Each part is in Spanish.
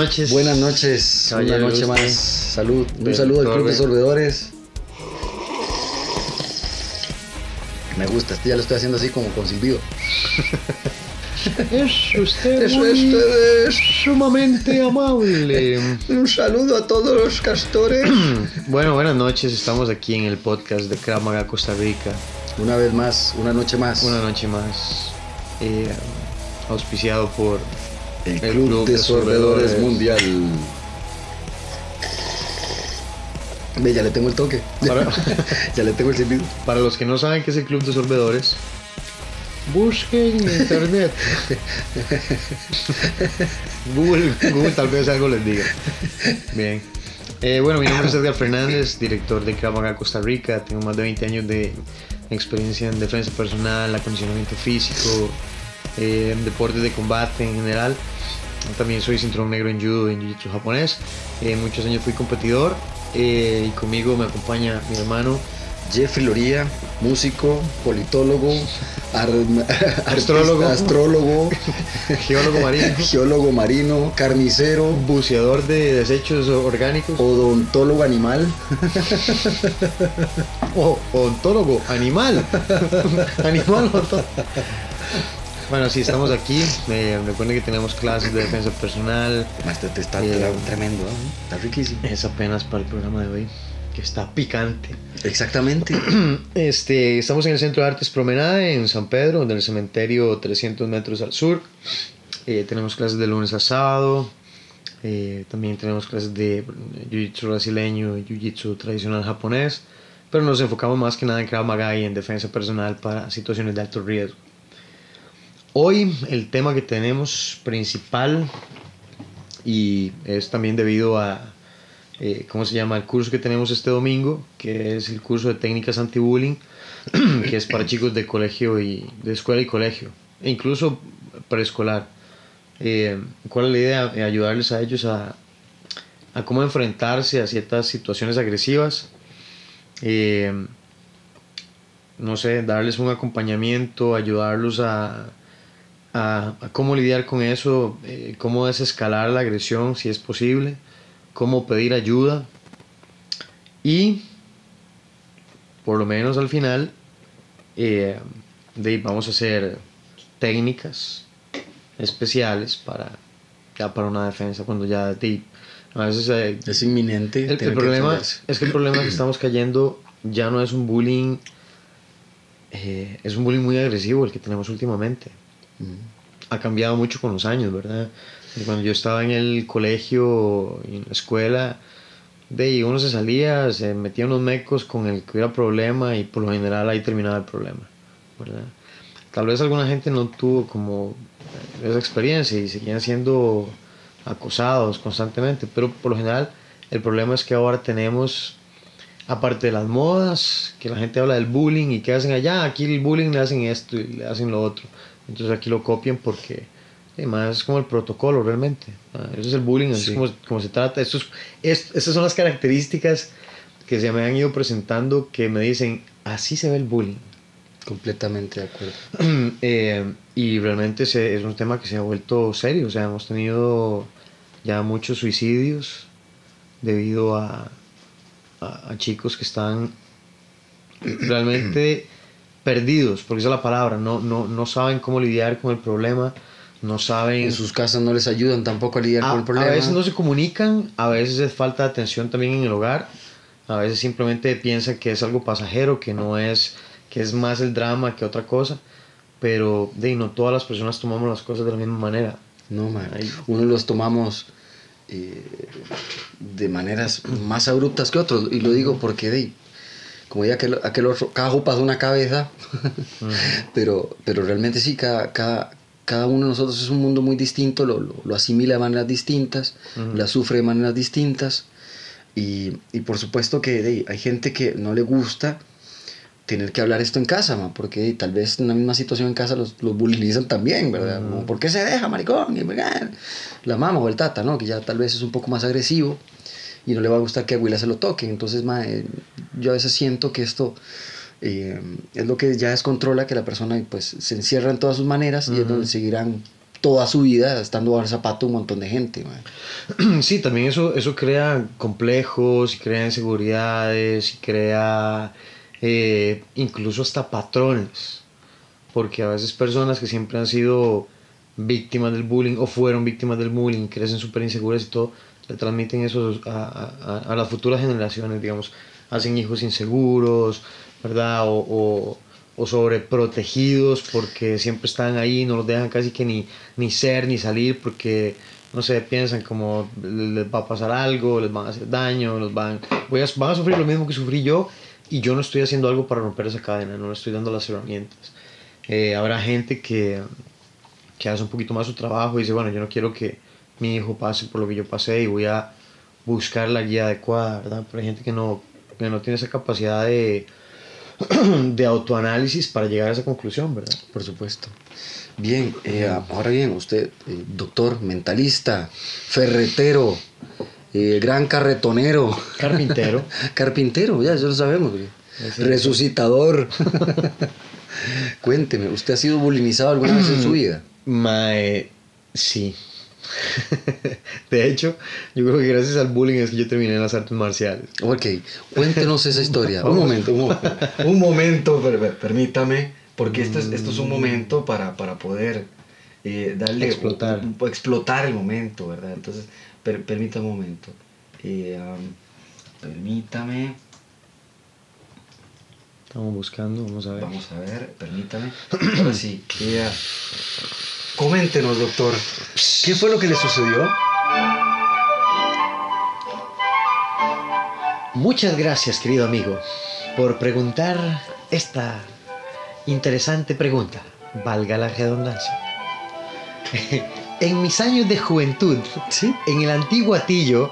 noches. Buenas noches, una noche más. Salud, un saludo al Club de Sorbedores. Me gusta, este ya lo estoy haciendo así como con silbido. Es usted Eso muy ustedes. sumamente amable. Un saludo a todos los castores. bueno, buenas noches. Estamos aquí en el podcast de Maga Costa Rica. Una vez más, una noche más. Una noche más. eh, auspiciado por el, el Club, Club de Sorbedores. Mundial. Ve, ya le tengo el toque. Para, ya le tengo el silbido. para los que no saben qué es el Club de Sorbedores, busquen en internet. Google, Google tal vez algo les diga. Bien. Eh, bueno, mi nombre es Edgar Fernández, director de Krav Maga Costa Rica. Tengo más de 20 años de experiencia en defensa personal, acondicionamiento físico, eh, en deportes de combate en general. También soy cinturón negro en judo en jiu-jitsu japonés. Eh, muchos años fui competidor eh, y conmigo me acompaña mi hermano Jeffrey Loría, músico, politólogo, ar- Astrólogo. astrólogo, geólogo marino, geólogo marino, carnicero, buceador de desechos orgánicos, odontólogo animal. o odontólogo, animal, animal odontólogo. Bueno, sí, estamos aquí. Eh, recuerden que tenemos clases de defensa personal. Este te está Eh, tremendo, ¿eh? está riquísimo. Es apenas para el programa de hoy, que está picante. Exactamente. Este, estamos en el Centro de Artes Promenade, en San Pedro, del cementerio 300 metros al sur. Eh, tenemos clases de lunes a sábado. Eh, también tenemos clases de Jiu-Jitsu brasileño y Jiu-Jitsu tradicional japonés. Pero nos enfocamos más que nada en Krav Maga y en defensa personal para situaciones de alto riesgo. Hoy el tema que tenemos principal y es también debido a, eh, ¿cómo se llama? El curso que tenemos este domingo, que es el curso de técnicas anti-bullying, que es para chicos de colegio y de escuela y colegio, e incluso preescolar. Eh, ¿Cuál es la idea? Eh, ayudarles a ellos a, a cómo enfrentarse a ciertas situaciones agresivas. No sé, darles un acompañamiento, ayudarlos a, a, a cómo lidiar con eso, eh, cómo desescalar la agresión si es posible, cómo pedir ayuda y por lo menos al final eh, de, vamos a hacer técnicas especiales para ya para una defensa cuando ya de, a veces eh, Es inminente. el, el tiene que problema es que el problema que estamos cayendo ya no es un bullying eh, es un bullying muy agresivo el que tenemos últimamente. Ha cambiado mucho con los años, ¿verdad? Cuando yo estaba en el colegio en la escuela, de uno se salía, se metía unos mecos con el que hubiera problema y por lo general ahí terminaba el problema, ¿verdad? Tal vez alguna gente no tuvo como esa experiencia y seguían siendo acosados constantemente, pero por lo general el problema es que ahora tenemos, aparte de las modas, que la gente habla del bullying y que hacen allá, aquí el bullying le hacen esto y le hacen lo otro. Entonces aquí lo copian porque además es como el protocolo realmente. Eso es el bullying, así Sí. es como, como se trata. Esto es- es- estas son las características que se me han ido presentando que me dicen, así se ve el bullying. Completamente de acuerdo. Eh, y realmente se- es un tema que se ha vuelto serio. O sea, hemos tenido ya muchos suicidios debido a, a, a chicos que están realmente perdidos, porque esa es la palabra, no, no, no saben cómo lidiar con el problema, no saben... En sus casas no les ayudan tampoco a lidiar a, con el problema. a veces no se comunican, a veces es falta de atención también en el hogar, a veces simplemente piensan que es algo pasajero, que no es, que es más el drama que otra cosa, pero de no todas las personas tomamos las cosas de la misma manera. No, man. Unos los tomamos eh, de maneras más abruptas que otros. Y lo digo porque, de, como ya aquel, aquel otro, cada jupa es una cabeza. pero, pero realmente sí, cada, cada, cada uno de nosotros es un mundo muy distinto, lo, lo, lo asimila de maneras distintas, la sufre de maneras distintas. Y, y por supuesto que de, hay gente que no le gusta tener que hablar esto en casa, ma, porque tal vez en la misma situación en casa los, los bulinizan también, ¿verdad? Como, ¿Por qué se deja, maricón? Y, "Ah", la mamá o el tata, ¿no? Que ya tal vez es un poco más agresivo y no le va a gustar que a Willa se lo toquen. Entonces, ma, eh, yo a veces siento que esto eh, es lo que ya descontrola, que la persona pues se encierra en todas sus maneras y es donde seguirán toda su vida estando bajo el zapato un montón de gente. Sí, también eso, eso crea complejos y crea inseguridades y crea eh, incluso hasta patrones. Porque a veces personas que siempre han sido víctimas del bullying o fueron víctimas del bullying, crecen súper inseguras y todo, le transmiten eso a, a- a- las futuras generaciones, digamos, hacen hijos inseguros, ¿verdad? O, o, o sobreprotegidos porque siempre están ahí, no los dejan casi que ni, ni ser ni salir porque, no sé, piensan como les va a pasar algo, les van a hacer daño, los van, voy a, van a sufrir lo mismo que sufrí yo y yo no estoy haciendo algo para romper esa cadena, no le estoy dando las herramientas. Eh, habrá gente que, que hace un poquito más su trabajo y dice, bueno, yo no quiero que mi hijo pase por lo que yo pasé y voy a buscar la guía adecuada, ¿verdad? Pero hay gente que no, que no tiene esa capacidad de, de autoanálisis para llegar a esa conclusión, ¿verdad? Por supuesto. Bien, eh, ahora bien, usted, eh, doctor, mentalista, ferretero, eh, gran carretonero, Carpintero. carpintero, ya, eso lo sabemos, resucitador. Cuénteme, ¿usted ha sido bulinizado alguna vez en su vida? Mae, sí. De hecho, yo creo que gracias al bullying es que yo terminé en las artes marciales. Ok, cuéntenos esa historia. Un momento, un momento. Un momento, per- per- permítame, porque esto es, esto es un momento para, para poder eh, darle... Explotar. un- un- explotar el momento, ¿verdad? Entonces, per- permítame un momento. Eh, am, permítame, Estamos buscando, vamos a ver. vamos a ver, permítame. Ahora sí, eh, coméntenos, doctor, ¿qué fue lo que le sucedió? Muchas gracias, querido amigo, por preguntar esta interesante pregunta, valga la redundancia. En mis años de juventud, Sí. en el antiguo Atillo,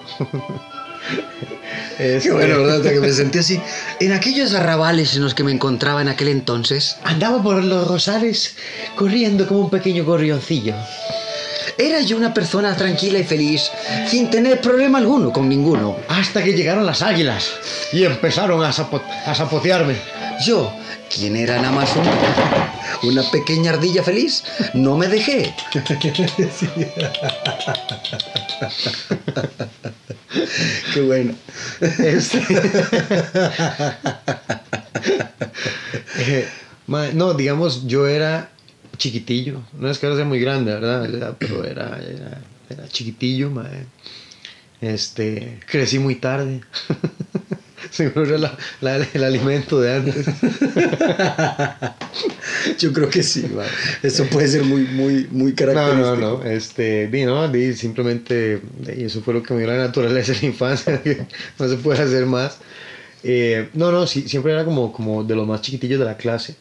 Qué este, bueno, ¿verdad? Que me sentí así. En aquellos arrabales en los que me encontraba en aquel entonces, andaba por los rosales corriendo como un pequeño gorrioncillo. era yo una persona tranquila y feliz, sin tener problema alguno con ninguno. Hasta que llegaron las águilas y empezaron a, zapo- a zapotearme. Yo, quien era más un- una pequeña ardilla feliz, no me dejé. Qué bueno. Este- Eh, ma- no, digamos, yo era chiquitillo. No es que ahora sea muy grande, ¿verdad? Pero era, era, era chiquitillo, ma. Este, crecí muy tarde. Seguro era la- la- el alimento de antes. Yo creo que sí, eso puede ser muy, muy, muy No, característico. no, no. Este, di, no, di, simplemente di, eso fue lo que me dio la naturaleza en la infancia, que no se puede hacer más. Eh, no, no, sí, siempre era como, como de los más chiquitillos de la clase.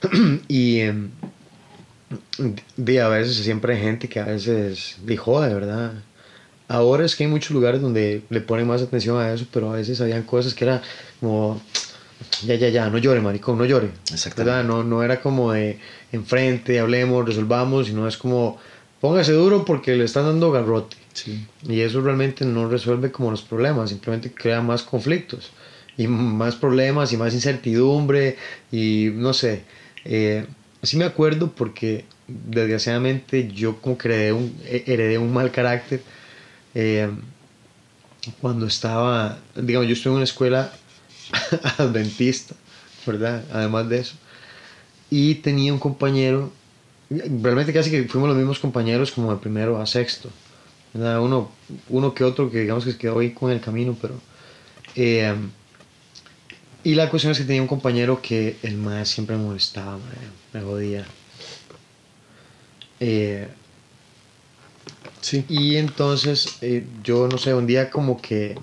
y em, di, a veces siempre hay gente que a veces dijo, de verdad. Ahora es que hay muchos lugares donde le ponen más atención a eso, pero a veces habían cosas que era como, ya, ya, ya, no llore, maricón, no llore. Exactamente. ¿verdad? No, no era como de enfrente, hablemos, resolvamos, sino es como póngase duro porque le están dando garrote. Sí. Y eso realmente no resuelve como los problemas, simplemente crea más conflictos y más problemas y más incertidumbre y no sé. Eh, sí me acuerdo porque desgraciadamente yo como que heredé un, he- heredé un mal carácter eh, cuando estaba, digamos, yo estuve en una escuela adventista, ¿verdad? Además de eso. Y tenía un compañero, realmente casi que fuimos los mismos compañeros como de primero a sexto. ¿verdad? Uno, uno que otro que digamos que se quedó ahí con el camino, pero... eh, y la cuestión es que tenía un compañero que el más siempre me molestaba, mae, me jodía. Eh, Sí. y entonces eh, yo no sé, un día como que,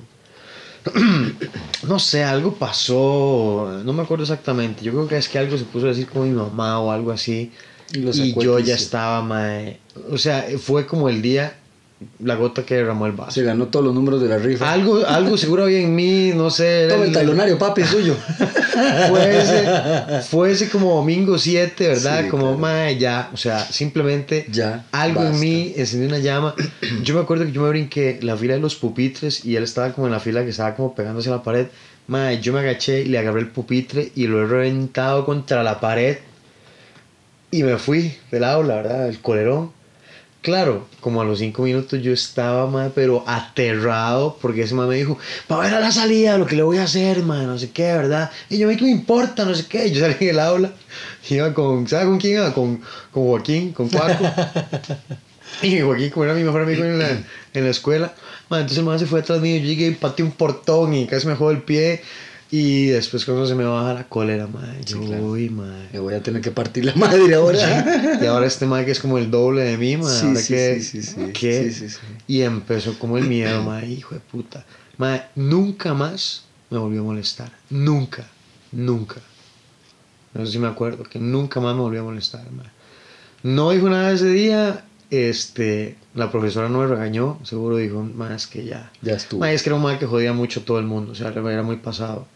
no sé, algo pasó, no me acuerdo exactamente, yo creo que es que algo se puso a decir con mi mamá o algo así, Y Y yo ya estaba, mae. O sea, fue como el día, la gota que derramó el vaso. Se ganó todos los números de la rifa. Algo, algo seguro había en mí, no sé. Toma el talonario, papi, es suyo. Fue ese, fue ese como domingo 7, ¿verdad? Sí, como, claro. mae, ya. O sea, simplemente Ya, algo en mí encendió una llama. Yo me acuerdo que yo me brinqué la fila de los pupitres y él estaba como en la fila que estaba como pegándose a la pared. Mae, yo me agaché y le agarré el pupitre y lo he reventado contra la pared y me fui del aula, ¿verdad? El colerón. Claro, como a los cinco minutos yo estaba, mae, pero aterrado porque ese mae me dijo, para ver a la salida lo que le voy a hacer, mae, no sé qué, ¿verdad? Y yo, ¿qué me importa? No sé qué. Yo salí del aula, iba con, ¿sabes con quién iba? Con, con Joaquín, con Cuaco. y Joaquín, como era mi mejor amigo en la, en la escuela, mae, entonces el mae se fue atrás mío, yo llegué y pateé un portón y casi me jodó el pie. Y después cuando se me baja la cólera, mae, yo, claro. uy, mae. Me voy a tener que partir la madre ahora. Y ahora este mae que es como el doble de mí, mae. Sí, ahora sí, que, sí, sí, sí. ¿qué? Sí, sí, sí. Y empezó como el miedo, mae, hijo de puta. Mae, nunca más me volvió a molestar. Nunca, nunca. No sé si me acuerdo, que nunca más me volvió a molestar, mae. No dijo nada ese día, este, la profesora no me regañó, seguro dijo, más que ya. Ya estuvo. Es que era un mae que jodía mucho a todo el mundo, o sea, era muy pasado.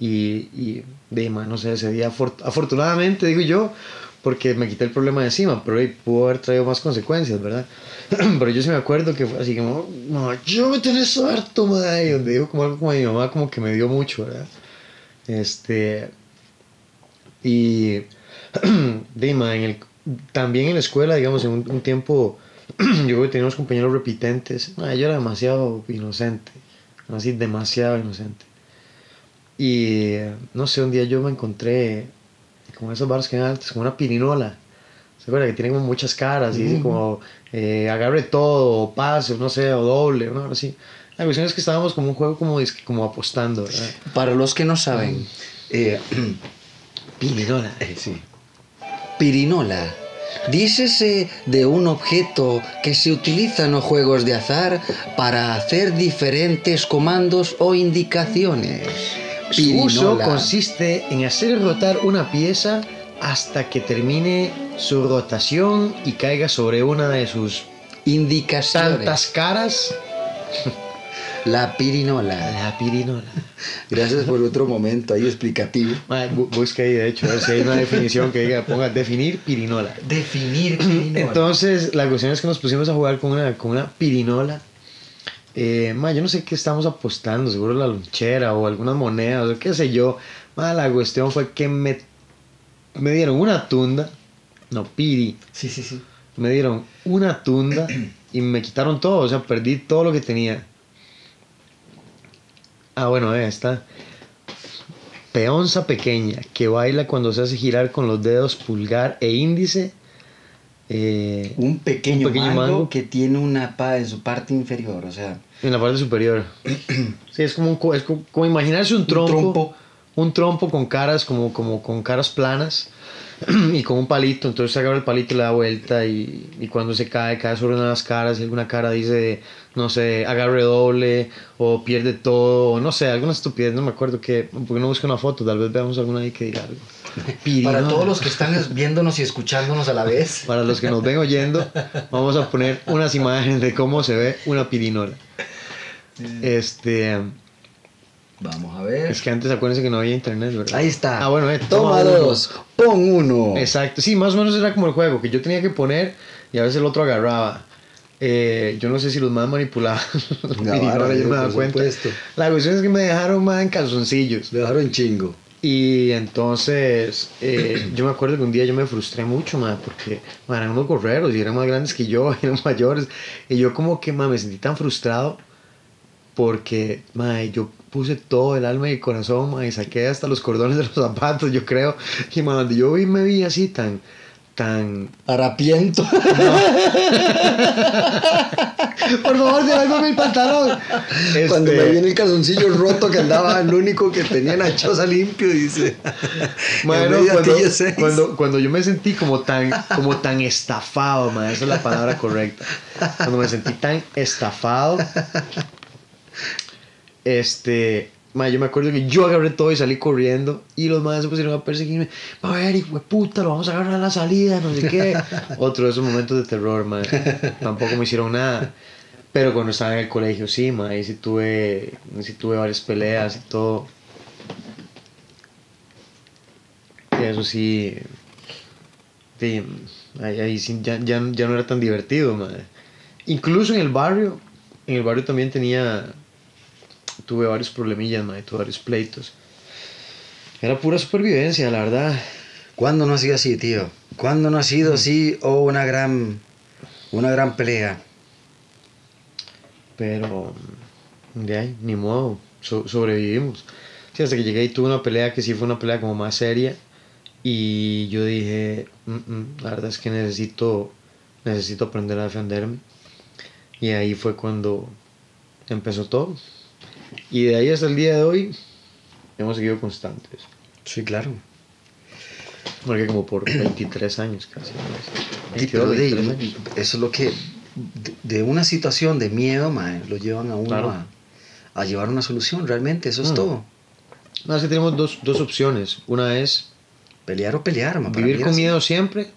Y, y de mae, no sé, ese día, afor- afortunadamente, digo yo, porque me quité el problema de encima, pero ahí pudo haber traído más consecuencias, ¿verdad? pero yo sí me acuerdo que fue así como, no, yo me tenés harto, mae, y donde dijo como algo como mi mamá, como que me dio mucho, ¿verdad? Este, y de mae, en el, también en la escuela, digamos, en un, un tiempo, yo creo que tenía unos compañeros repitentes, yo era demasiado inocente, así demasiado inocente. Y no sé, un día yo me encontré como esos bares que hay antes, como una pirinola. ¿Se acuerda? Que tiene como muchas caras y dice como eh, agarre todo, o pase, o no sé, o doble, o no, así. La cuestión es que estábamos como un juego como, como apostando, ¿verdad? Para los que no saben, eh, Pirinola. eh, sí. Pirinola. Dícese de un objeto que se utiliza en los juegos de azar para hacer diferentes comandos o indicaciones. Su uso consiste en hacer rotar una pieza hasta que termine su rotación y caiga sobre una de sus Indicaciones. tantas caras. La pirinola. La pirinola. Gracias por otro momento ahí explicativo. Busca ahí, de hecho, a ver si hay una definición que diga, ponga definir pirinola. Definir Entonces, la cuestión es que nos pusimos a jugar con una, con una pirinola. Eh, ma, yo no sé qué estamos apostando, seguro la lonchera o algunas monedas o qué sé yo. Ma, la cuestión fue que me, me dieron una tunda, no, piri, Sí, sí, sí. me dieron una tunda y me quitaron todo, o sea, perdí todo lo que tenía. Ah, bueno, eh, esta. Peonza pequeña que baila cuando se hace girar con los dedos pulgar e índice. Eh, Un pequeño, Un pequeño mango, mango. que tiene una pa en su parte inferior, o sea, en la parte superior. Sí, es como, un es como, imaginarse un trompo, trompo. un trompo con caras, como, como con caras planas y con un palito. Entonces se agarra el palito y le da vuelta y, y cuando se cae, cae sobre una de las caras y alguna cara dice, no sé, agarre doble o pierde todo, o no sé, alguna estupidez, no me acuerdo que, porque no busco una foto, tal vez veamos alguna ahí que diga algo. para Pirinola. todos los que están viéndonos y escuchándonos a la vez. Para los que nos ven oyendo, vamos a poner unas imágenes de cómo se ve una pirinola. Este, Vamos a ver. es que antes acuérdense que no había internet, ¿verdad? Ahí está. Ah, bueno, eh, Toma dos, pon uno. Exacto, sí, más o menos era como el juego, que yo tenía que poner y a veces el otro agarraba. Eh, yo no sé si los más manipulaban. la Navarra, pirinola, yo me daba cuenta. supuesto. La cuestión es que me dejaron más en calzoncillos. Le dejaron chingo. Y entonces, eh, yo me acuerdo que un día yo me frustré mucho, ma, porque eran unos gorreros y eran más grandes que yo, eran mayores. Y yo como que ma, me sentí tan frustrado porque ma, yo puse todo el alma y el corazón ma, y saqué hasta los cordones de los zapatos, yo creo. Y ma, donde yo vi, me vi así tan, tan... Harapiento. Por favor, devuélveme el pantalón. Cuando Este, me viene el calzoncillo roto que andaba, el único que tenía la choza limpio, dice. Bueno, cuando, cuando yo me sentí como tan, como tan estafado, ma, esa es la palabra correcta. Cuando me sentí tan estafado, este, Ma, yo me acuerdo que yo agarré todo y salí corriendo y los madres se pusieron a perseguirme. A ver, hijo de puta, lo vamos a agarrar a la salida, no sé qué. Otro de esos momentos de terror, ma. Tampoco me hicieron nada. Pero cuando estaba en el colegio, sí, ma, ahí sí tuve, sí tuve varias peleas y todo. Y eso sí. sí, ahí, ahí sí ya, ya, ya no era tan divertido, ma. Incluso en el barrio, en el barrio también tenía tuve varios problemillas, mae, tuve varios pleitos. Era pura supervivencia, la verdad. ¿Cuándo no ha sido así, tío? ¿Cuándo no ha sido así o una gran, una gran pelea? Pero, de ahí, ni modo, so- sobrevivimos. Sí, hasta que llegué y tuve una pelea que sí fue una pelea como más seria. Y yo dije, "Mm, mm, la verdad es que necesito, necesito aprender a defenderme. Y ahí fue cuando empezó todo. Y de ahí hasta el día de hoy hemos seguido constantes. Sí, claro. Porque como por 23 años casi. Sí, 22, pero de- 23 años. eso es lo que de, una situación de miedo, mae, lo llevan a uno Claro. a, a llevar una solución, realmente, eso es Mm. todo. No, es que tenemos dos, dos opciones. Una es Pelear o pelear, ma, para vivir con miedo siempre.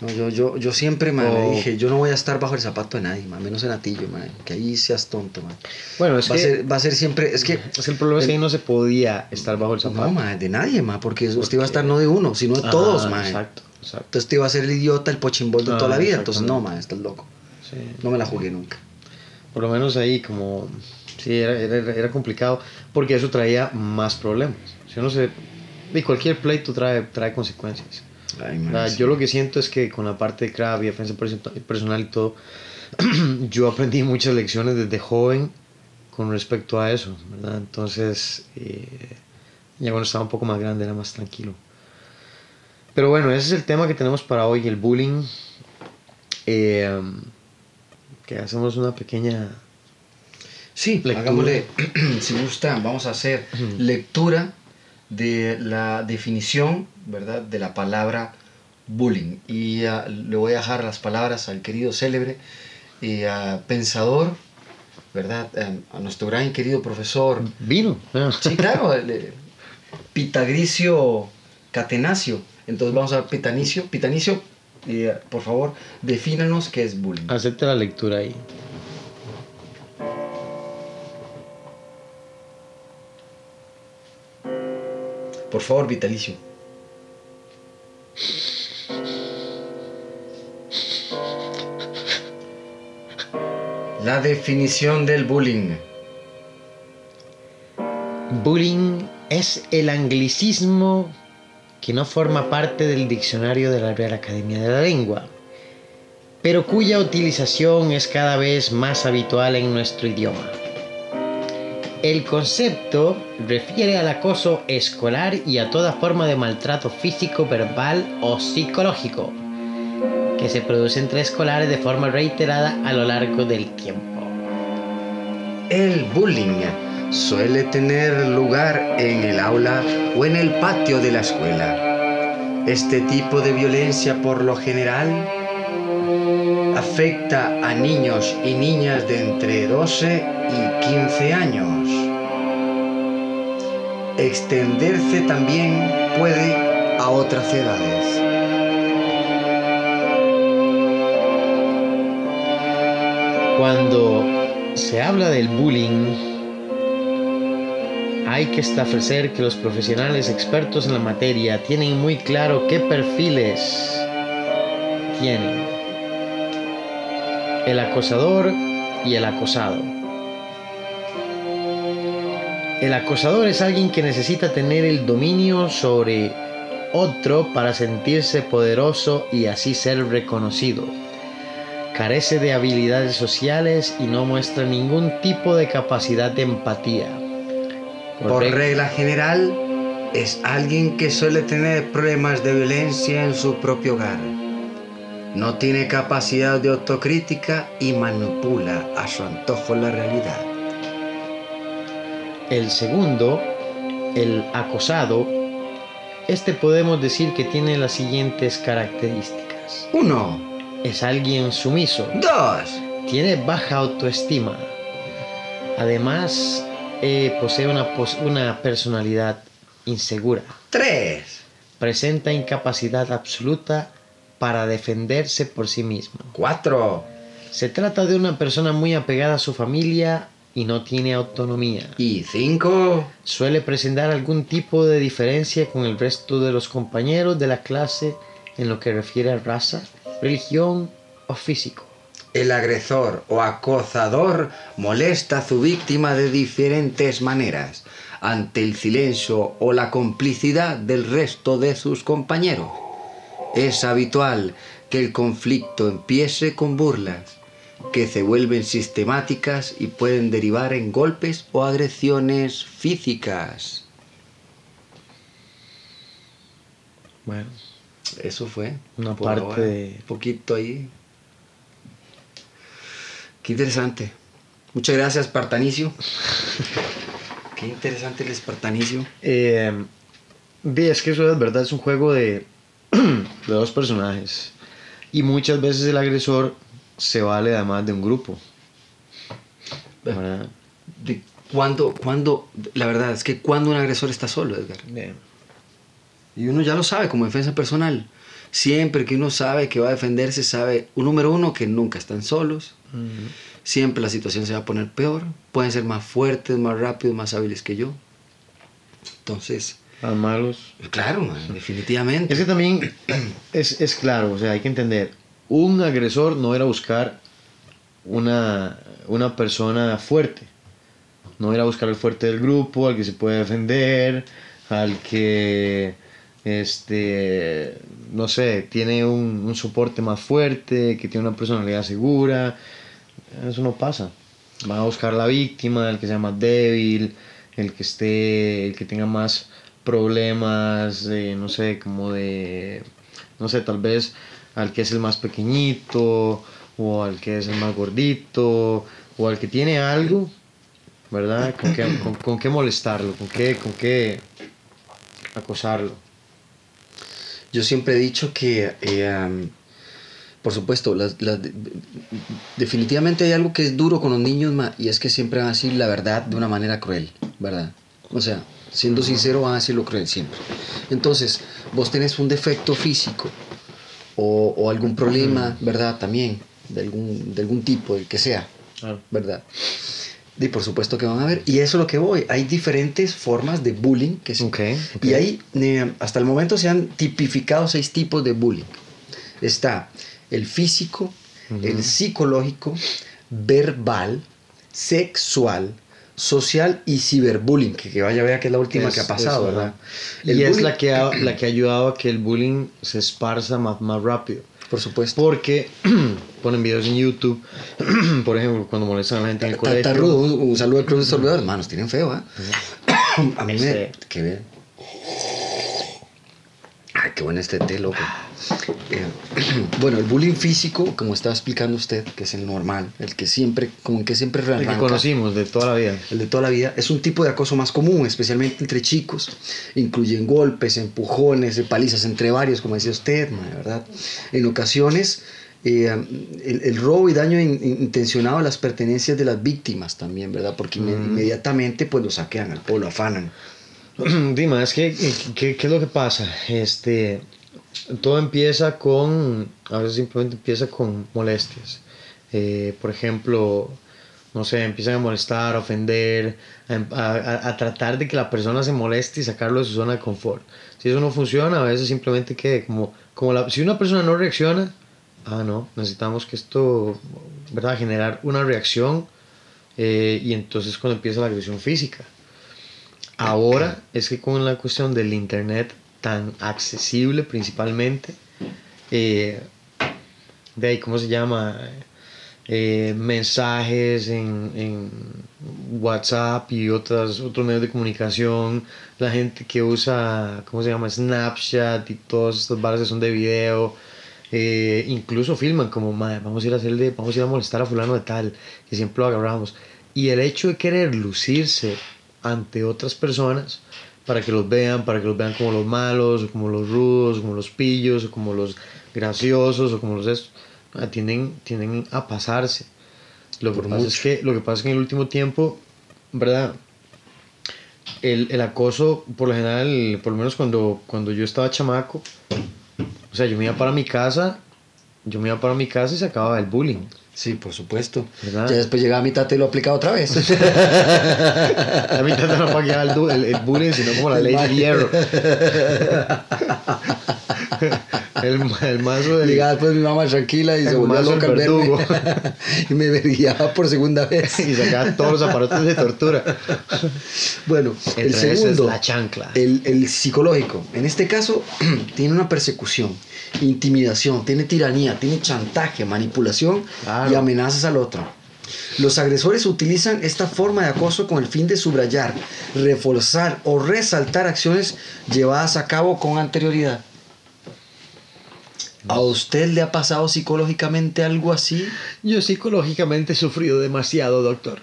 No, yo, yo, yo siempre mae, O- me dije, yo no voy a estar bajo el zapato de nadie, ma, menos en Atillo, mae, que ahí seas tonto, mae. Bueno, es Va, a que, ser, va a ser siempre, es que es que el problema es que ahí no se podía estar bajo el zapato. no, mae, de nadie, ma, porque usted iba a estar no de uno, sino de Ajá, todos, mae. Exacto, exacto. Entonces te iba a ser el idiota, el pochimbol de Ah, toda la vida, entonces no, mae, estás loco. Sí. No me la jugué nunca. Por lo menos ahí como... Sí, era, era, era complicado porque eso traía más problemas. Si uno se... Y cualquier pleito trae, trae consecuencias. Ay, sea, sí. Yo lo que siento es que con la parte de CRAB y defensa perso- personal y todo, yo aprendí muchas lecciones desde joven con respecto a eso, ¿verdad? Entonces, eh, ya cuando estaba un poco más grande era más tranquilo. Pero bueno, ese es el tema que tenemos para hoy, el bullying. Eh, que hacemos una pequeña... Sí, Lectura. hagámosle, si gusta, vamos a hacer lectura de la definición, ¿verdad?, de la palabra bullying. Y ah, le voy a dejar las palabras al querido célebre y ah, pensador, ¿verdad?, eh, a nuestro gran y querido profesor. Vino. ¿no? Sí, claro, el, eh, Pitagricio Catenacio. Entonces vamos a Pitanicio. Pitanicio, eh, por favor, defínanos qué es bullying. Acepte la lectura ahí. Por favor, Vitalicio. La definición del bullying. Bullying es el anglicismo que no forma parte del diccionario de la Real Academia de la Lengua, pero cuya utilización es cada vez más habitual en nuestro idioma. El concepto refiere al acoso escolar y a toda forma de maltrato físico, verbal o psicológico que se produce entre escolares de forma reiterada a lo largo del tiempo. El bullying suele tener lugar en el aula o en el patio de la escuela. Este tipo de violencia por lo general afecta a niños y niñas de entre 12 y 15 años. Extenderse también puede a otras edades. Cuando se habla del bullying, hay que establecer que los profesionales expertos en la materia tienen muy claro qué perfiles tienen. El acosador y el acosado. El acosador es alguien que necesita tener el dominio sobre otro para sentirse poderoso y así ser reconocido carece de habilidades sociales y no muestra ningún tipo de capacidad de empatía. Por regla general, es alguien que suele tener problemas de violencia en su propio hogar. No tiene capacidad de autocrítica y manipula a su antojo la realidad. El segundo, el acosado, este podemos decir que tiene las siguientes características. Uno, Es alguien sumiso, dos, tiene baja autoestima. Además, eh, posee una, pos- una personalidad insegura. 3. Presenta incapacidad absoluta para defenderse por sí mismo. 4. Se trata de una persona muy apegada a su familia y no tiene autonomía. Y 5. Suele presentar algún tipo de diferencia con el resto de los compañeros de la clase en lo que refiere a raza, religión o físico. El agresor o acosador molesta a su víctima de diferentes maneras, ante el silencio o la complicidad del resto de sus compañeros. Es habitual que el conflicto empiece con burlas, que se vuelven sistemáticas y pueden derivar en golpes o agresiones físicas. Bueno, Eso fue. Una por parte ahora. de- Un poquito ahí. Qué interesante. Muchas gracias, Espartanicio. Qué interesante el Espartanicio. eh, es que eso es verdad, es un juego de, de dos personajes. Y muchas veces el agresor se vale además de un grupo. ¿verdad? De cuando, cuando, la verdad es que cuando un agresor está solo, Edgar. Bien. Y uno ya lo sabe como defensa personal. Siempre que uno sabe que va a defenderse, sabe, un número uno, que nunca están solos. Siempre la situación se va a poner peor. Pueden ser más fuertes, más rápidos, más hábiles que yo. Entonces, Más malos. claro, man, definitivamente. Es que también es, es claro, o sea, hay que entender, un agresor no era buscar una, una persona fuerte, no era buscar el fuerte del grupo, al que se puede defender, al que, este, no sé, tiene un, un soporte más fuerte, que tiene una personalidad segura, eso no pasa. Van a buscar la víctima, el que sea más débil, el que esté, el que tenga más problemas, eh, no sé, como de, no sé, tal vez al que es el más pequeñito, o al que es el más gordito, o al que tiene algo, ¿verdad? Con qué, con, qué molestarlo, con qué, con qué acosarlo. Yo siempre he dicho que, am, por supuesto, las- las- de- definitivamente hay algo que es duro con los niños y es que siempre van a decir la verdad de una manera cruel, ¿verdad? O sea, siendo sincero van a decir lo cruel siempre. Entonces, vos tenés un defecto físico o, o algún problema, ¿verdad? También, de algún, de algún tipo, del que sea. ¿verdad? Y por supuesto que van a ver. Y eso es lo que voy. Hay diferentes formas de bullying que se- Ok, ok. Y ahí, eh, hasta el momento, se han tipificado seis tipos de bullying. Está el físico, el psicológico, verbal, sexual, social y ciberbullying. Que, que vaya a ver que es la última Es- que ha pasado, es, ¿verdad? Y El es bullying- la que, ha, la que ha ayudado a que el bullying se esparza más, más rápido. Por supuesto. Porque ponen videos en YouTube, por ejemplo, cuando molestan a la gente en el colegio. rudo. Un saludo al Club de Sorvedores. Hermanos, tienen feo, ¿eh? A mí me... Este- Que ver. Ay, qué bueno este té, loco. Eh, bueno, el bullying físico, como estaba explicando usted, que es el normal, el que siempre, como que siempre El que conocimos de toda la vida. el de toda la vida, es un tipo de acoso más común, especialmente entre chicos. Incluyen golpes, empujones, palizas entre varios, como decía usted, ¿verdad? En ocasiones, eh, el, el robo y daño in- in- intencionado a las pertenencias de las víctimas también, ¿verdad? Porque inme- inmediatamente pues lo saquean al pueblo, lo afanan. Dima, es que, ¿qué, qué es lo que pasa? Este, todo empieza con, a veces simplemente empieza con molestias. Eh, por ejemplo, no sé, empiezan a molestar, a ofender, a, a- a tratar de que la persona se moleste y sacarlo de su zona de confort. Si eso no funciona, a veces simplemente que como, como la, si una persona no reacciona, ah, no, necesitamos que esto, ¿verdad? Generar una reacción eh, y entonces cuando empieza la agresión física. Ahora es que con la cuestión del internet tan accesible principalmente, eh, de ahí, ¿cómo se llama? Eh, mensajes en, en WhatsApp y otras, otros medios de comunicación, la gente que usa, ¿cómo se llama? Snapchat y todas estas barras que son de video, eh, incluso filman como, "Mae, vamos a ir a hacerle, vamos a ir a molestar a fulano de tal, que siempre lo agarramos. Y el hecho de querer lucirse ante otras personas para que los vean, para que los vean como los malos, o como los rudos, o como los pillos, o como los graciosos, o como los estos, ah, tienden, tienden a pasarse. Lo que, pasa es que, lo que pasa es que en el último tiempo, ¿verdad? el, el acoso, por lo general, por lo menos cuando, cuando yo estaba chamaco, o sea, yo me iba para mi casa, yo me iba para mi casa y se acababa el bullying. Sí, por supuesto. ¿Verdad? Ya después llegaba mi tata y lo aplicaba otra vez. A mí tanto no pagaba el, el, el bullying, sino como la ley de hierro. El, el mazo del... Llegaba después mi mamá tranquila y se volvió loca verdugo. y me verguiaba por segunda vez. Y sacaba todos los aparatos de tortura. Bueno, el Entre segundo, la chancla. El, el psicológico. En este caso, tiene una persecución, intimidación, tiene tiranía, tiene chantaje, manipulación Claro. y amenazas al otro. Los agresores utilizan esta forma de acoso con el fin de subrayar, reforzar o resaltar acciones llevadas a cabo con anterioridad. ¿A usted le ha pasado psicológicamente algo así? Yo psicológicamente he sufrido demasiado, doctor.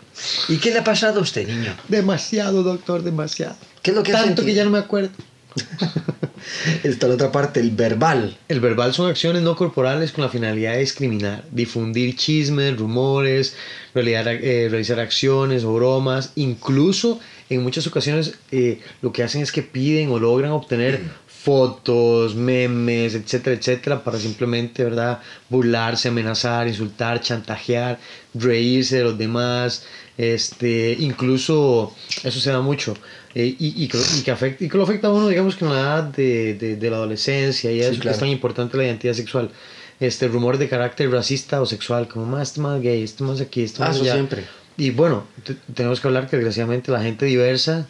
¿Y qué le ha pasado a usted, niño? Demasiado, doctor, demasiado. ¿Qué es lo que ha Tanto que ya no me acuerdo. Está la otra parte, el verbal. El verbal son acciones no corporales con la finalidad de discriminar, difundir chismes, rumores, realizar, eh, realizar acciones o bromas. Incluso en muchas ocasiones eh, lo que hacen es que piden o logran obtener fotos, memes, etcétera, etcétera, para simplemente, ¿verdad? Burlarse, amenazar, insultar, chantajear, reírse de los demás. Este, incluso eso se da mucho. eh, y, y, que, y que afecta, y que lo afecta a uno, digamos que en la edad de, de, de la adolescencia y Sí, eso, que es tan importante la identidad sexual. Este, rumor de carácter racista o sexual, como más, este más gay, este más aquí, este Ah, más allá. siempre. Y bueno, te- tenemos que hablar que desgraciadamente la gente diversa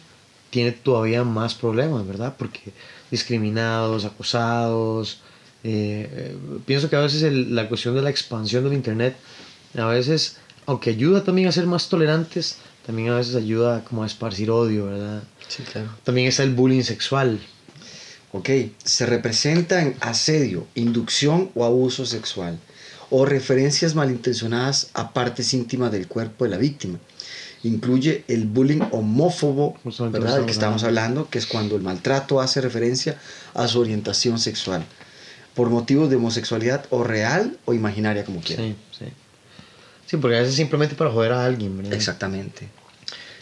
tiene todavía más problemas, ¿verdad? Porque discriminados, acosados. eh, eh, pienso que a veces el- la cuestión de la expansión del Internet, a veces, aunque ayuda también a ser más tolerantes, también a veces ayuda como a esparcir odio, ¿verdad? Sí, claro. También está el bullying sexual. Ok, se representa en asedio, inducción o abuso sexual, o referencias malintencionadas a partes íntimas del cuerpo de la víctima. Incluye el bullying homófobo, ¿verdad? del que estamos hablando, que es cuando el maltrato hace referencia a su orientación sexual, por motivos de homosexualidad o real o imaginaria, como quiera. Sí, sí. Sí, porque a veces simplemente para joder a alguien, ¿verdad? Exactamente.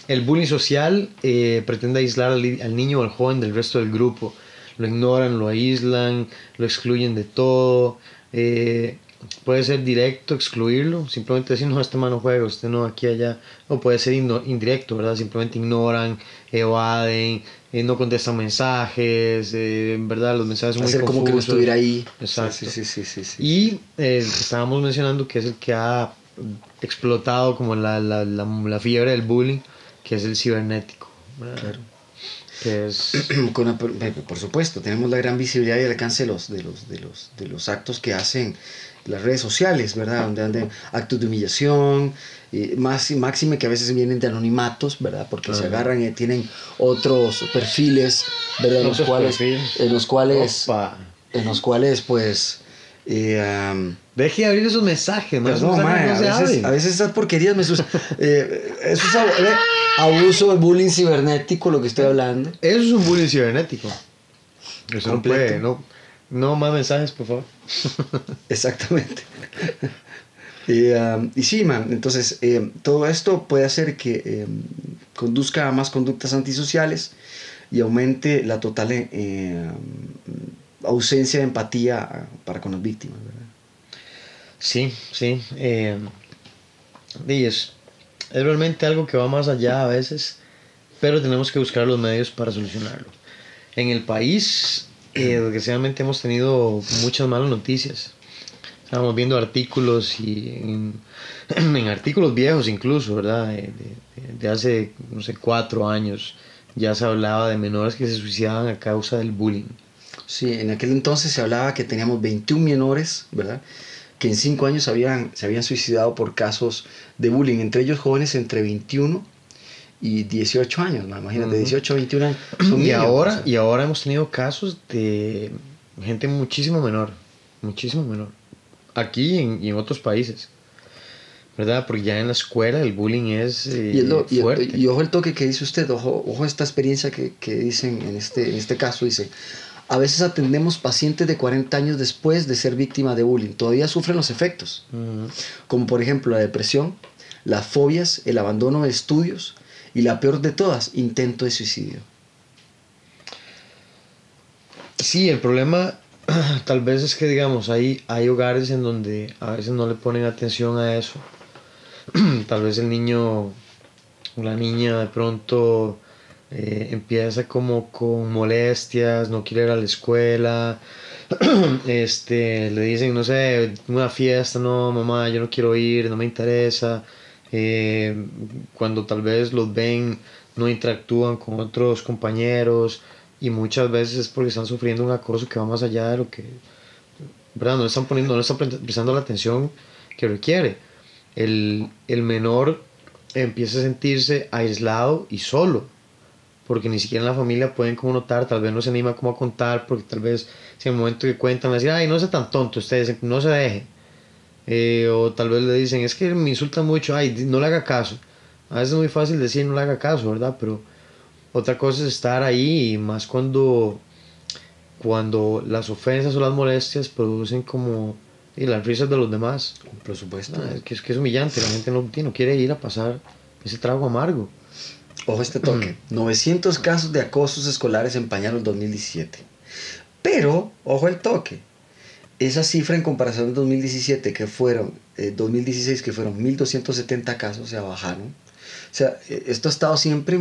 El bullying social eh, pretende aislar al niño o al joven del resto del grupo. Lo ignoran, lo aíslan, lo excluyen de todo. eh, puede ser directo, excluirlo, simplemente decir, no, este mano juega, usted no, aquí, allá. O puede ser indirecto, ¿verdad? Simplemente ignoran, evaden, eh, no contestan mensajes, eh, en verdad los mensajes son muy Hacer como que no confusos. estuviera ahí. Exacto. Sí, sí, sí, sí, sí. Y eh, estábamos mencionando que es el que ha explotado como la, la, la, la fiebre del bullying, que es el cibernético. ¿verdad? Claro. Que es... Con por, supuesto, tenemos la gran visibilidad y alcance de los, de los, de los, de los actos que hacen las redes sociales, ¿verdad? Donde andan actos de humillación, eh, más y máxime que a veces vienen de anonimatos, ¿verdad? Porque se Ajá. agarran y tienen otros perfiles, ¿verdad? En los cuales, perfiles. en los cuales, Opa. en los cuales, pues, eh, am, Deje de abrir esos mensajes, man, esos Perdón, mensajes mae, no se a, veces, a veces esas porquerías me. Eh, eso es abu- eh, abuso de bullying cibernético, lo que estoy hablando. Eso es un bullying cibernético. Eso no puede, no, no más mensajes, por favor. Exactamente. y, um, y sí, man, entonces eh, todo esto puede hacer que eh, conduzca a más conductas antisociales y aumente la total eh, ausencia de empatía ah, para con las víctimas. ¿verdad? Sí, sí. eh, y es, es realmente algo que va más allá a veces, pero tenemos que buscar los medios para solucionarlo. En el país, eh, desgraciadamente hemos tenido muchas malas noticias. Estábamos viendo artículos y en, artículos viejos incluso, ¿verdad? De, de- de hace, no sé, cuatro años ya se hablaba de menores que se suicidaban a causa del bullying. Sí, en aquel entonces se hablaba que teníamos 21 menores, ¿verdad? Que en 5 años habían, se habían suicidado por casos de bullying, entre ellos jóvenes entre 21 y 18 años, ¿no? imagínate, Ujú. 18 a 21 años. son y niños, ahora o sea. y ahora hemos tenido casos de gente muchísimo menor muchísimo menor aquí y en, y en otros países verdad porque ya en la escuela el bullying es, eh, Y, es lo- y- fuerte y ojo el toque que dice usted, ojo, ojo esta experiencia que, que dicen en este, en este caso, dice, a veces atendemos pacientes de 40 años después de ser víctima de bullying, todavía sufren los efectos, Ujú. como por ejemplo la depresión, las fobias, el abandono de estudios Y la peor de todas, intento de suicidio. Sí, el problema tal vez es que, digamos, hay, hay hogares en donde a veces no le ponen atención a eso. tal vez el niño o la niña de pronto eh, empieza como con molestias, no quiere ir a la escuela, este, le dicen, no sé, una fiesta, no, mamá, yo no quiero ir, no me interesa. Eh, cuando tal vez los ven, no interactúan con otros compañeros y muchas veces es porque están sufriendo un acoso que va más allá de lo que, ¿verdad? No están poniendo, no están prestando la atención que requiere. El, el menor empieza a sentirse aislado y solo, porque ni siquiera en la familia pueden como notar, tal vez no se anima como a contar, porque tal vez si en el momento que cuentan, le dicen, ay, no sea tan tonto, ustedes no se deje. Eh, o tal vez le dicen, es que me insultan mucho, ay, no le haga caso. A veces es muy fácil decir no le haga caso, ¿verdad? Pero otra cosa es estar ahí, y más cuando, cuando las ofensas o las molestias producen como y las risas de los demás. Por supuesto. Ah, es, que, es que es humillante, la gente no, no quiere ir a pasar ese trago amargo. Ojo este toque. 900 mm. casos de acosos escolares en pañal 2017. Pero, ojo el toque. Esa cifra en comparación del 2017, que fueron, 2016, eh, que fueron 1270 casos, se bajaron. O sea, eh, esto ha estado siempre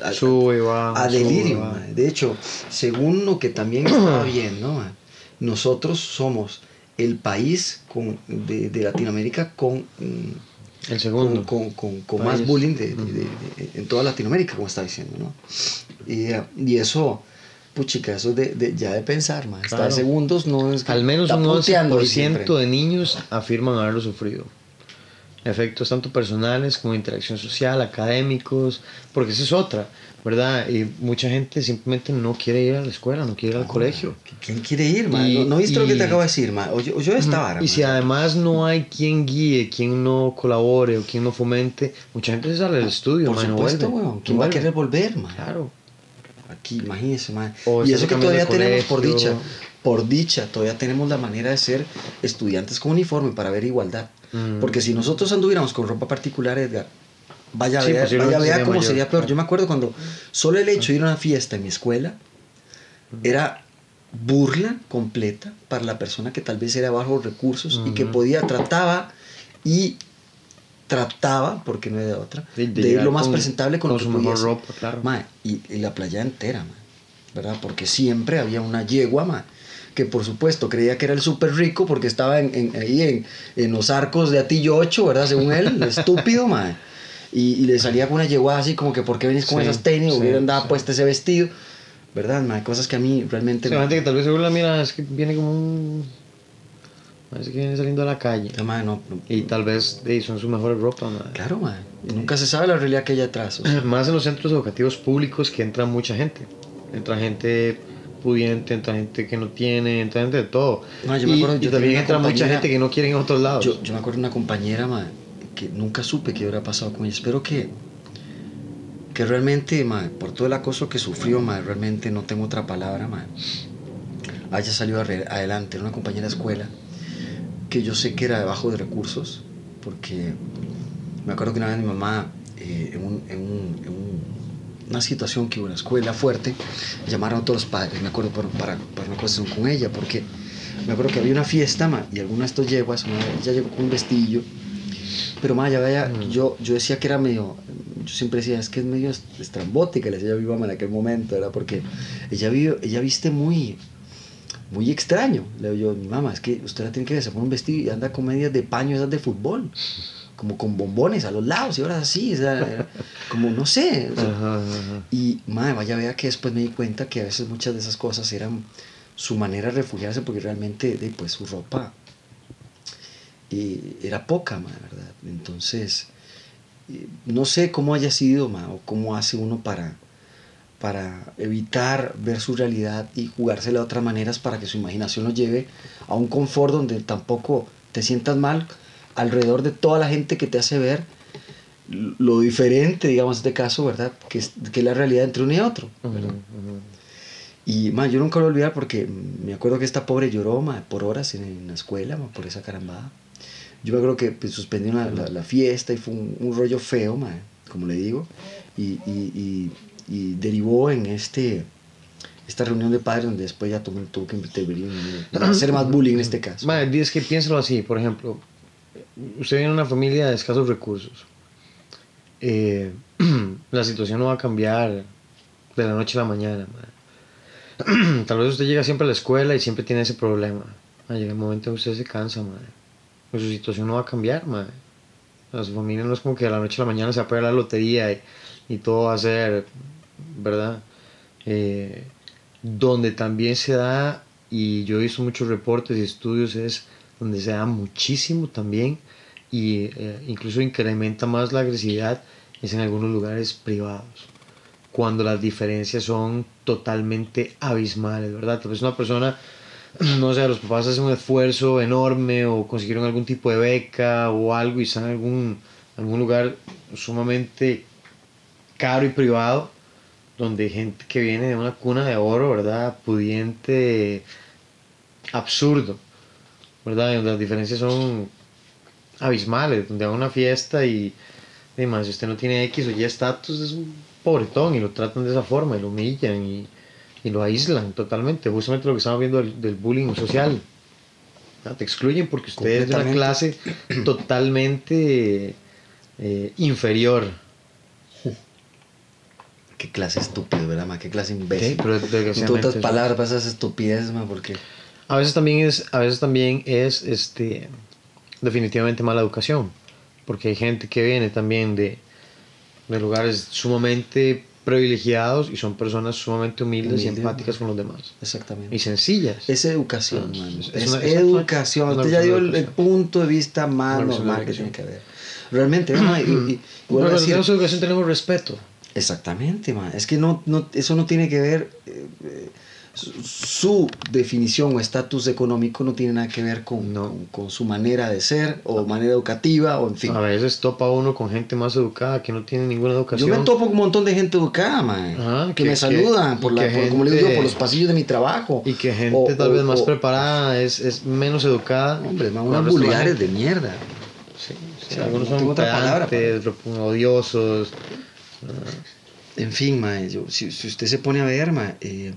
a, sube, va, a delirio. De hecho, según lo que también estaba viendo, nosotros somos el país con, de, de, Latinoamérica con, el segundo. con, con, con más bullying de, en toda Latinoamérica, como está diciendo, ¿no? Y, y eso, puchica, eso de, ya de pensar, más. Estar segundos no es... Al menos un 11% de niños afirman haberlo sufrido efectos tanto personales como interacción social, académicos, porque esa es otra, ¿verdad? Y mucha gente simplemente no quiere ir a la escuela, no quiere ir al colegio. ¿Quién quiere ir, man? ¿No, viste lo que te acabo de decir, man? O yo, yo estaba. Y si además no hay quien guíe, quien no colabore o quien no fomente, mucha gente se sale del estudio, Por supuesto, no ¿Quién va a querer volver, man? Claro. Aquí, imagínese, man. y eso que todavía tenemos, por dicha, por dicha, todavía tenemos la manera de ser estudiantes con uniforme para ver igualdad. Mm. Porque si nosotros anduviéramos con ropa particular, Edgar, vaya a ver, vaya vea cómo sería peor. Yo me acuerdo cuando solo el hecho de ir a una fiesta en mi escuela era burla completa para la persona que tal vez era bajo recursos y que podía, trataba y trataba, porque no era de otra, de, ir lo más presentable con, su mejor ropa, claro. y, la playa entera, ¿verdad? Porque siempre había una yegua, ma, que por supuesto creía que era el súper rico porque estaba en, ahí en, en, los arcos de Atillo 8, ¿verdad? Según él, estúpido, mae. Y, y, le salía con una yeguada así como que, ¿por qué venís con esas tenis? Sí, hubieran dado puesto ese vestido. ¿Verdad, mae? Cosas que a mí realmente... Gente que tal vez seguro la mira, es que viene como un... Parece que viene saliendo a la calle. No, y tal vez son sus mejores ropa. Claro. Y nunca se sabe la realidad que hay atrás. Más en los centros educativos públicos que entra mucha gente. Entra gente pudiente, entra gente que no tiene, entra gente de todo. No, yo me acuerdo, y, también entra mucha gente que no quiere en otros lados. Yo, yo me acuerdo de una compañera que nunca supe qué hubiera pasado con ella. Espero que, que realmente, por todo el acoso que sufrió, realmente no tengo otra palabra, haya salido adelante. Era una compañera de escuela que yo sé que era de bajo de recursos, porque me acuerdo que una vez mi mamá, eh, en un, en un una situación que hubo en la escuela fuerte, llamaron a todos los padres, me acuerdo, para, para, para una cuestión con ella, porque me acuerdo que había una fiesta, ma, y alguna de estos yeguas, ella llegó con un vestillo, pero ma, ya vaya, yo, yo decía que era medio, yo siempre decía, es que es medio estrambótica, le decía a mi mamá en aquel momento, ¿verdad? Porque ella, vive, ella viste muy, muy extraño. Le digo yo, mi mamá, es que usted la tiene que se pone un vestido y anda con medias de paño esas de fútbol como con bombones a los lados y ahora así, como no sé. Y madre, vaya vea que después me di cuenta que a veces muchas de esas cosas eran su manera de refugiarse porque realmente pues su ropa era poca, madre, ¿verdad? Entonces, no sé cómo haya sido, o cómo hace uno para, para evitar ver su realidad y jugársela de otras maneras para que su imaginación lo lleve a un confort donde tampoco te sientas mal alrededor de toda la gente que te hace ver lo diferente, digamos, en este caso, ¿verdad? Que es, que la realidad entre uno y otro. Y más, yo nunca lo voy a olvidar porque me acuerdo que esta pobre lloró por horas en, la escuela, por esa carambada. Yo me acuerdo que pues, suspendió la, la, fiesta y fue un, rollo feo, como le digo, y, y, y, derivó en este esta reunión de padres donde después ya tuvo, tuvo que intervenir para hacer más bullying en este caso. Madre, es que piénsalo así, por ejemplo, usted viene de una familia de escasos recursos. Eh, la situación no va a cambiar de la noche a la mañana. Tal vez usted llega siempre a la escuela y siempre tiene ese problema. llega un momento en que usted se cansa, madre. Pues su situación no va a cambiar, madre. su familia no es como que de la noche a la mañana se va a pagar la lotería y, todo va a ser, ¿verdad? Eh, donde también se da, y yo visto muchos reportes y estudios, es donde se da muchísimo también y eh, incluso incrementa más la agresividad, es en algunos lugares privados cuando las diferencias son totalmente abismales, ¿verdad? Tal vez una persona, no sé, los papás hacen un esfuerzo enorme o consiguieron algún tipo de beca o algo y están en algún, algún lugar sumamente caro y privado, donde gente que viene de una cuna de oro, ¿verdad? Pudiente, absurdo, ¿verdad? donde las diferencias son abismales, donde va una fiesta y, además, si usted no tiene X o Y estatus, es un pobretón y lo tratan de esa forma y lo humillan y, y lo aíslan totalmente. Justamente lo que estamos viendo del, bullying social. Te excluyen porque usted es de una clase totalmente eh, inferior. Qué clase estúpida, ¿verdad, ma? Qué clase imbécil. Pero en otras palabras, esas estupideces, ma, porque... A veces también es, a veces también es este, definitivamente mala educación. Porque hay gente que viene también de, de lugares sumamente privilegiados y son personas sumamente humildes y empáticas con los demás. Exactamente. Y sencillas. Es educación, Es, educación. Usted ya dio el, punto de vista más normal que tiene que haber. Realmente, ¿no? y, y, educación tenemos respeto. Exactamente, man. Es que no, no, eso no tiene que ver... Eh, su definición o estatus económico no tiene nada que ver con, con, su manera de ser o manera educativa o en fin. A veces topa uno con gente más educada que no tiene ninguna educación. Yo me topo con un montón de gente educada, man, que, me saludan por, la, como le digo, por los pasillos de mi trabajo. Y que gente tal vez más preparada es, es, menos educada. Hombre, man, unas vulgares de mierda. Sí, algunos son pedantes, odiosos. En fin, man, yo, si, si, usted se pone a ver, man, eh,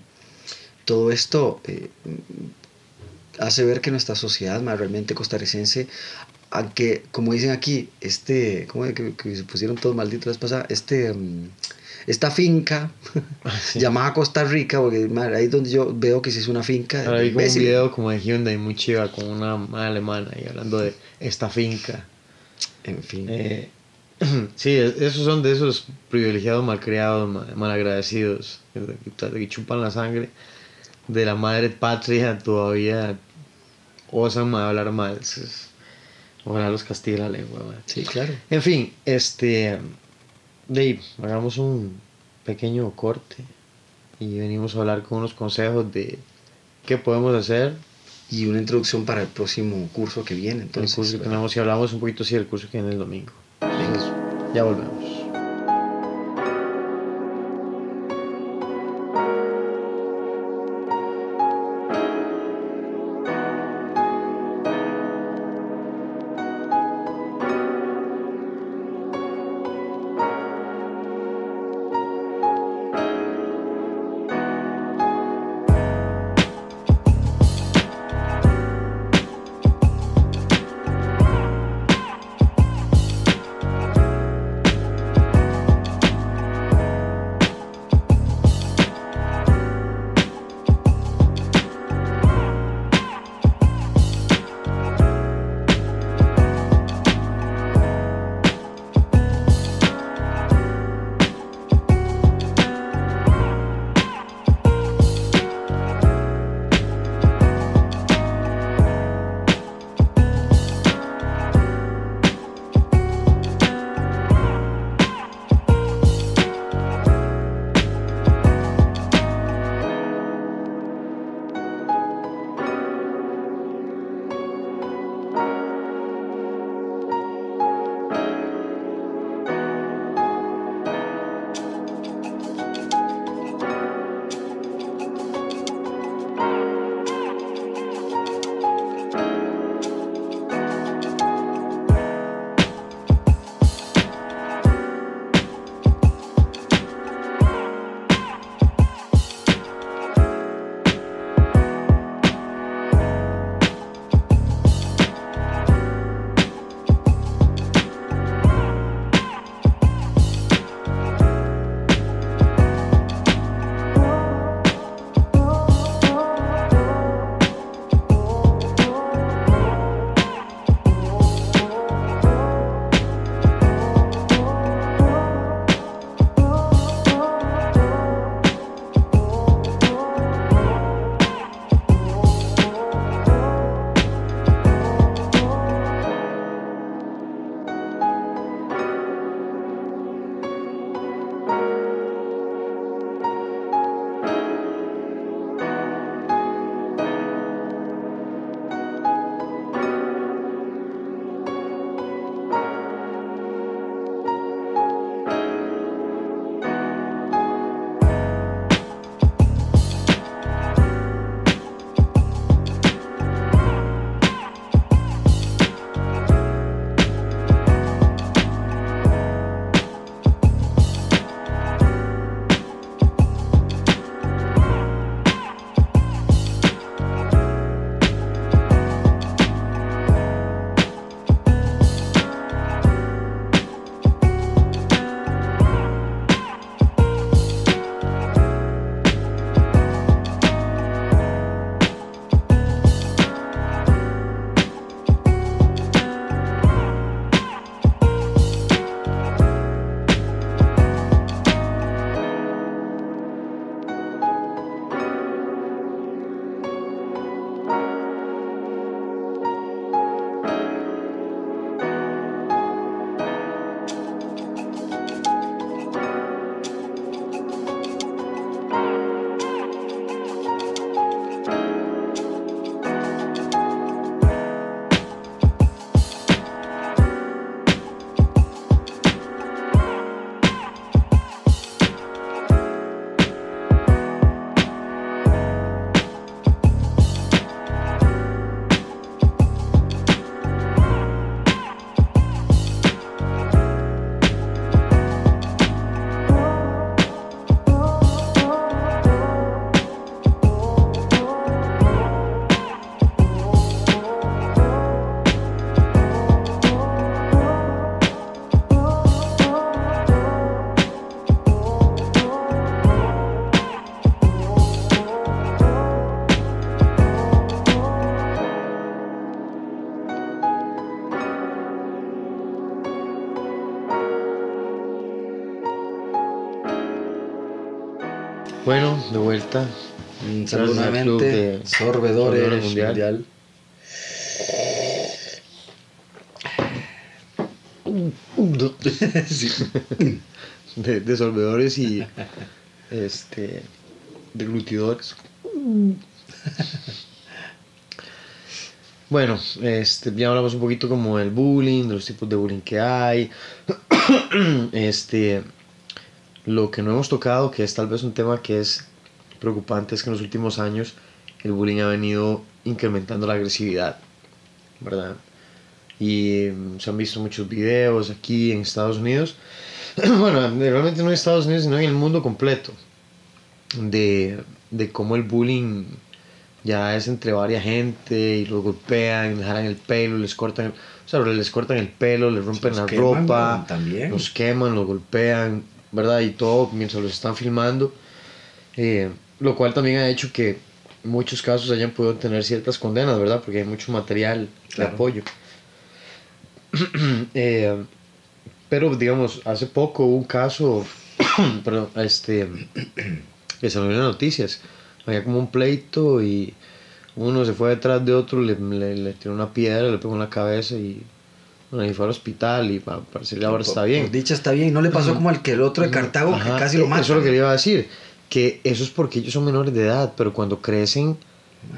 todo esto eh, hace ver que nuestra sociedad más realmente costarricense, aunque como dicen aquí, este, ¿cómo que, que se pusieron todos malditos las pasadas? Este, mm, esta finca ah, llamada Costa Rica, porque ahí es donde yo veo que si es una finca. hay un video como de Hyundai muy chiva con una alemana y hablando de esta finca. En fin. Eh, sí, esos son de esos privilegiados malcriados, malagradecidos, que chupan la sangre de la madre patria todavía osan hablar mal. Ojalá los castigue la lengua. Sí, claro. En fin, este. Dave, hagamos un pequeño corte y venimos a hablar con unos consejos de qué podemos hacer. Y una introducción para el próximo curso que viene. Entonces, el curso que tenemos y hablamos un poquito así del curso que viene el domingo. Ya volvemos. Bueno, de vuelta. Un saludo nuevamente. de Sorbedores Sorbedores Mundial. Mundial. Sí. De, de sorbedores y este deglutidores. Bueno, este, ya hablamos un poquito como del bullying, de los tipos de bullying que hay. este, lo que no hemos tocado, que es tal vez un tema que es preocupante, es que en los últimos años el bullying ha venido incrementando la agresividad, ¿verdad? Y mm, se han visto muchos videos aquí en Estados Unidos, bueno, realmente no en Estados Unidos, sino en el mundo completo, de, de cómo el bullying ya es entre varias gente y los golpean, les jalan el pelo, les cortan, o sea, les cortan el pelo, les rompen Los la queman, ropa. También. los queman, los golpean, ¿verdad? Y todo mientras los están filmando. Eh, lo cual también ha hecho que muchos casos hayan podido tener ciertas condenas, ¿verdad? Porque hay mucho material de apoyo. Eh, pero, digamos, hace poco hubo un caso, perdón, este, que salió en las noticias. Había como un pleito y uno se fue detrás de otro, le, le, le tiró una piedra, le pegó en la cabeza y, y fue al hospital y pa- parece que ahora está bien. por dicha está bien. No le pasó como al que el otro de Cartago que casi lo e- mata. Eso es lo que le iba a decir. Que eso es porque ellos son menores de edad, pero cuando crecen.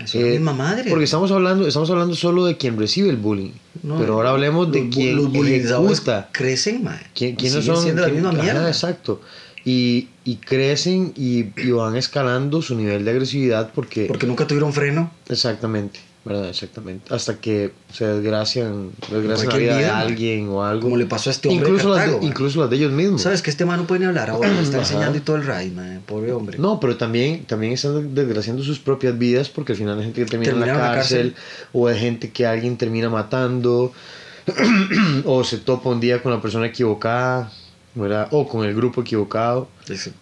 Es la eh, misma madre. Porque estamos hablando, estamos hablando solo de quien recibe el bullying. No, pero ahora hablemos de los quien los ejecuta. crecen, mae. ¿Quién, ¿Quiénes son? siendo la quién- misma ajá, mierda. exacto. Y, y crecen y, y van escalando su nivel de agresividad porque. Porque nunca tuvieron freno. Exactamente, ¿verdad? Exactamente. Hasta que se desgracian, desgracian la vida de man. alguien o algo. Como le pasó a este hombre de incluso, las Cartago, de, man. incluso las de ellos mismos. ¿Sabes que este man no puede ni hablar ahora? Está enseñando y todo el raid, mae. Pobre hombre. No, pero también, también están desgraciando sus propias vidas porque al final hay gente que termina en la en la cárcel, cárcel. o hay gente que alguien termina matando o se topa un día con la persona equivocada ¿verdad? o con el grupo equivocado.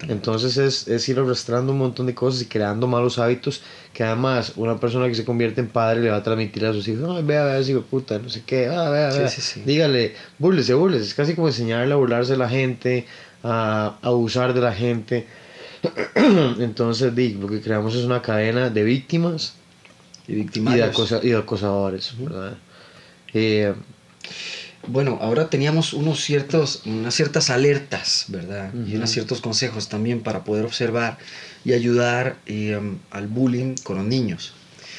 Entonces es, es ir arrastrando un montón de cosas y creando malos hábitos que además una persona que se convierte en padre le va a transmitir a sus hijos, ay, vea, vea, hijo de puta, no sé qué, ah, vea, Sí, vea. sí, sí. Dígale, búrlese, búrlese. Es casi como enseñarle a burlarse de la gente, a a abusar de la gente. Entonces, lo que creamos es una cadena de víctimas Y y de, acosa- y de acosadores, ¿verdad? Eh, Bueno, ahora teníamos unos ciertos, unas ciertas alertas, ¿verdad? Y Ujú. unos ciertos consejos también para poder observar y ayudar eh, um, al bullying con los niños.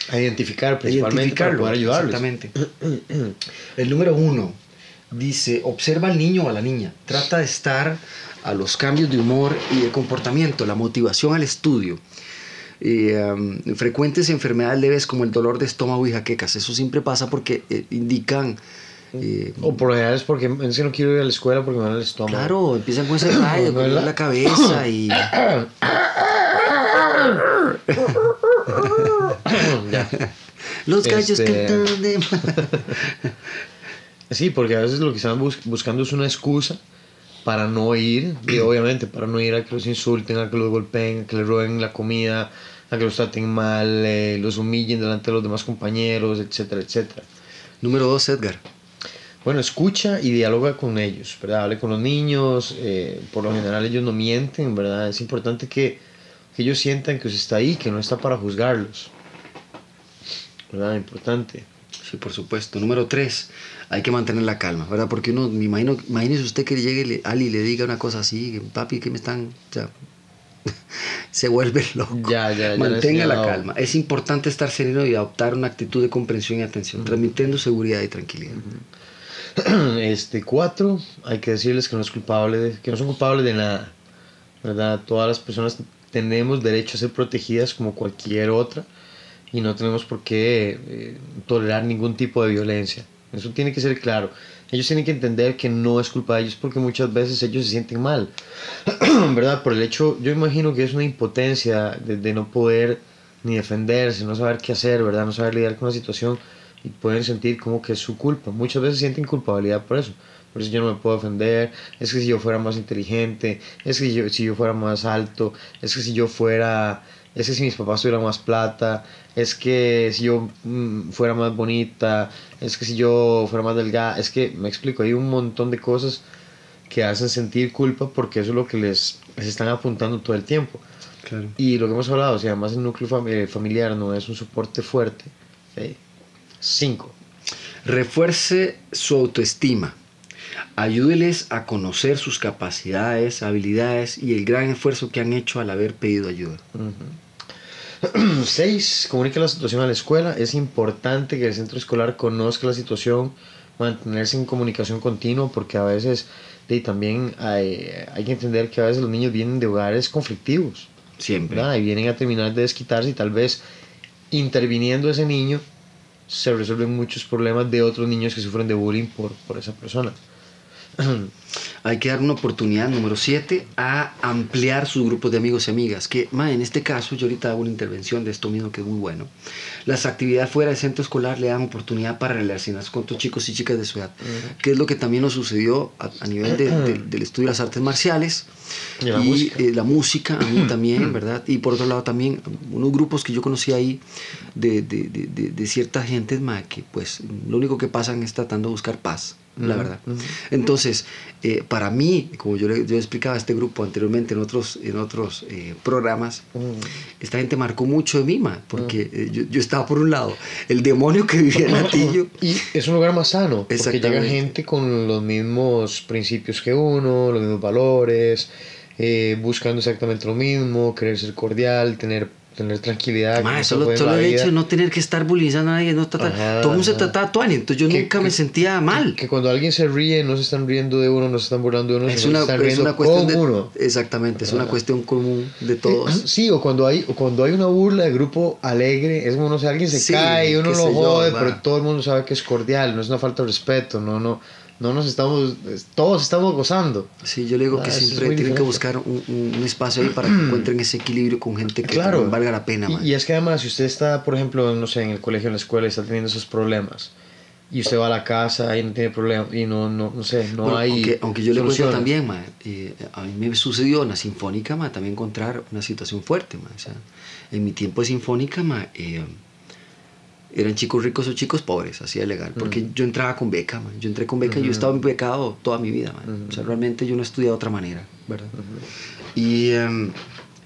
a identificar principalmente para poder ayudarles. Exactamente. El número uno dice, observa al niño o a la niña. Trata de estar a los cambios de humor y de comportamiento, la motivación al estudio. Eh, um, frecuentes enfermedades leves como el dolor de estómago y jaquecas. Eso siempre pasa porque eh, indican... eh, O por lo general es porque es que no quiero ir a la escuela porque me duele el estómago. Claro, empiezan con ese rayo, con ¿Verdad? la cabeza y... Ya. Los gallos Este- cantan de... Sí, porque a veces lo que están bus- buscando es una excusa para no ir, y obviamente para no ir a que los insulten, a que los golpeen, a que les roben la comida, a que los traten mal, eh, los humillen delante de los demás compañeros, etcétera, etcétera. Número dos, Edgar. Bueno, escucha y dialoga con ellos, ¿verdad? Hable con los niños, eh, por lo general ellos no mienten, ¿verdad? Es importante que, que ellos sientan que usted está ahí, que no está para juzgarlos, ¿verdad? Importante. Sí, por supuesto. Número tres, hay que mantener la calma, ¿verdad? Porque uno, me imagino, imagínese usted que llegue le- Ali y le diga una cosa así, papi, que me están... sea, se vuelve loco. Ya, ya, ya Mantenga la calma. Es importante estar sereno y adoptar una actitud de comprensión y atención, transmitiendo seguridad y tranquilidad. este cuatro hay que decirles que no es culpable de- que no son culpables de nada verdad todas las personas tenemos derecho a ser protegidas como cualquier otra y no tenemos por qué eh, tolerar ningún tipo de violencia. Eso tiene que ser claro. Ellos tienen que entender que no es culpa de ellos porque muchas veces ellos se sienten mal verdad por el hecho yo imagino que es una impotencia de, no poder ni defenderse no saber qué hacer verdad no saber lidiar con la situación y pueden sentir como que es su culpa. Muchas veces sienten culpabilidad por eso. Por eso yo no me puedo defender, es que si yo fuera más inteligente, es que yo, si yo fuera más alto, es que si yo fuera, es que si mis papás tuvieran más plata, es que si yo mm, fuera más bonita, es que si yo fuera más delgada, es que me explico, hay un montón de cosas que hacen sentir culpa porque eso es lo que les, les están apuntando todo el tiempo. Claro. Y lo que hemos hablado, o si sea, además el núcleo eh, familiar no es un soporte fuerte, ¿sí? 5. Refuerce su autoestima. Ayúdeles a conocer sus capacidades, habilidades y el gran esfuerzo que han hecho al haber pedido ayuda. 6. Uh -huh. Comunique la situación a la escuela. Es importante que el centro escolar conozca la situación, mantenerse en comunicación continua, porque a veces y también hay, hay, que entender que a veces los niños vienen de hogares conflictivos. Siempre. ¿verdad? Y vienen a terminar de desquitarse y tal vez interviniendo ese niño se resuelven muchos problemas de otros niños que sufren de bullying por, por esa persona. Hay que dar una oportunidad, número 7, a ampliar sus grupos de amigos y amigas. Que, ma, en este caso, yo ahorita hago una intervención de esto mismo que es muy bueno. Las actividades fuera del centro escolar le dan oportunidad para relacionarse con otros chicos y chicas de su edad. Que es lo que también nos sucedió a, a nivel de- de- del estudio de las artes marciales. Y la música. eh, la música, a mí también, ¿verdad? Y por otro lado también, unos grupos que yo conocí ahí de, de, de, de, de cierta gente, ma, que pues lo único que pasan es tratando de buscar paz, la verdad. Entonces, eh, para mí, como yo, le- yo explicaba a este grupo anteriormente en otros, en otros eh, programas, esta gente marcó mucho de mí, ma, porque eh, yo, yo estaba por un lado, el demonio que vivía en Latillo, Y es un lugar más sano, porque llega gente con los mismos principios que uno, los mismos valores, eh, buscando exactamente lo mismo, querer ser cordial, tener, tener tranquilidad. ma, que no se solo, solo el hecho de no tener que estar bullyingando a nadie, no tratar- Ajá, todo el mundo se trataba tuani, entonces yo Que- nunca me sentía mal. Que cuando alguien se ríe, no se están riendo de uno, no se están burlando de uno, Es una, se están es riendo una cuestión con de, uno. exactamente, es una cuestión común de todos. Sí, o cuando hay, o cuando hay una burla de grupo alegre, es como, no sé, alguien se Sí, cae y uno lo yo, jode, pero todo el mundo sabe que es cordial, no es una falta de respeto, no, no, no nos estamos, es- todos estamos gozando. Sí, yo le digo Ah, que siempre tienen que buscar un, un- espacio ahí para que encuentren ese equilibrio con gente que Claro. valga la pena. Y, y es que además, si usted está, por ejemplo, no sé, en el colegio, en la escuela y está teniendo esos problemas, y usted va a la casa y no tiene problema, y no, no, no sé, no Bueno, hay. aunque, aunque yo le cuento soluciones. también, ma, eh, a mí me sucedió en la Sinfónica ma, también encontrar una situación fuerte. ma, o sea, en mi tiempo de Sinfónica ma, eh, eran chicos ricos o chicos pobres, así de legal. Porque yo entraba con beca, ma, yo entré con beca y yo he estado becado toda mi vida. ma, O sea, realmente yo no he estudiado de otra manera, ¿verdad? y, em,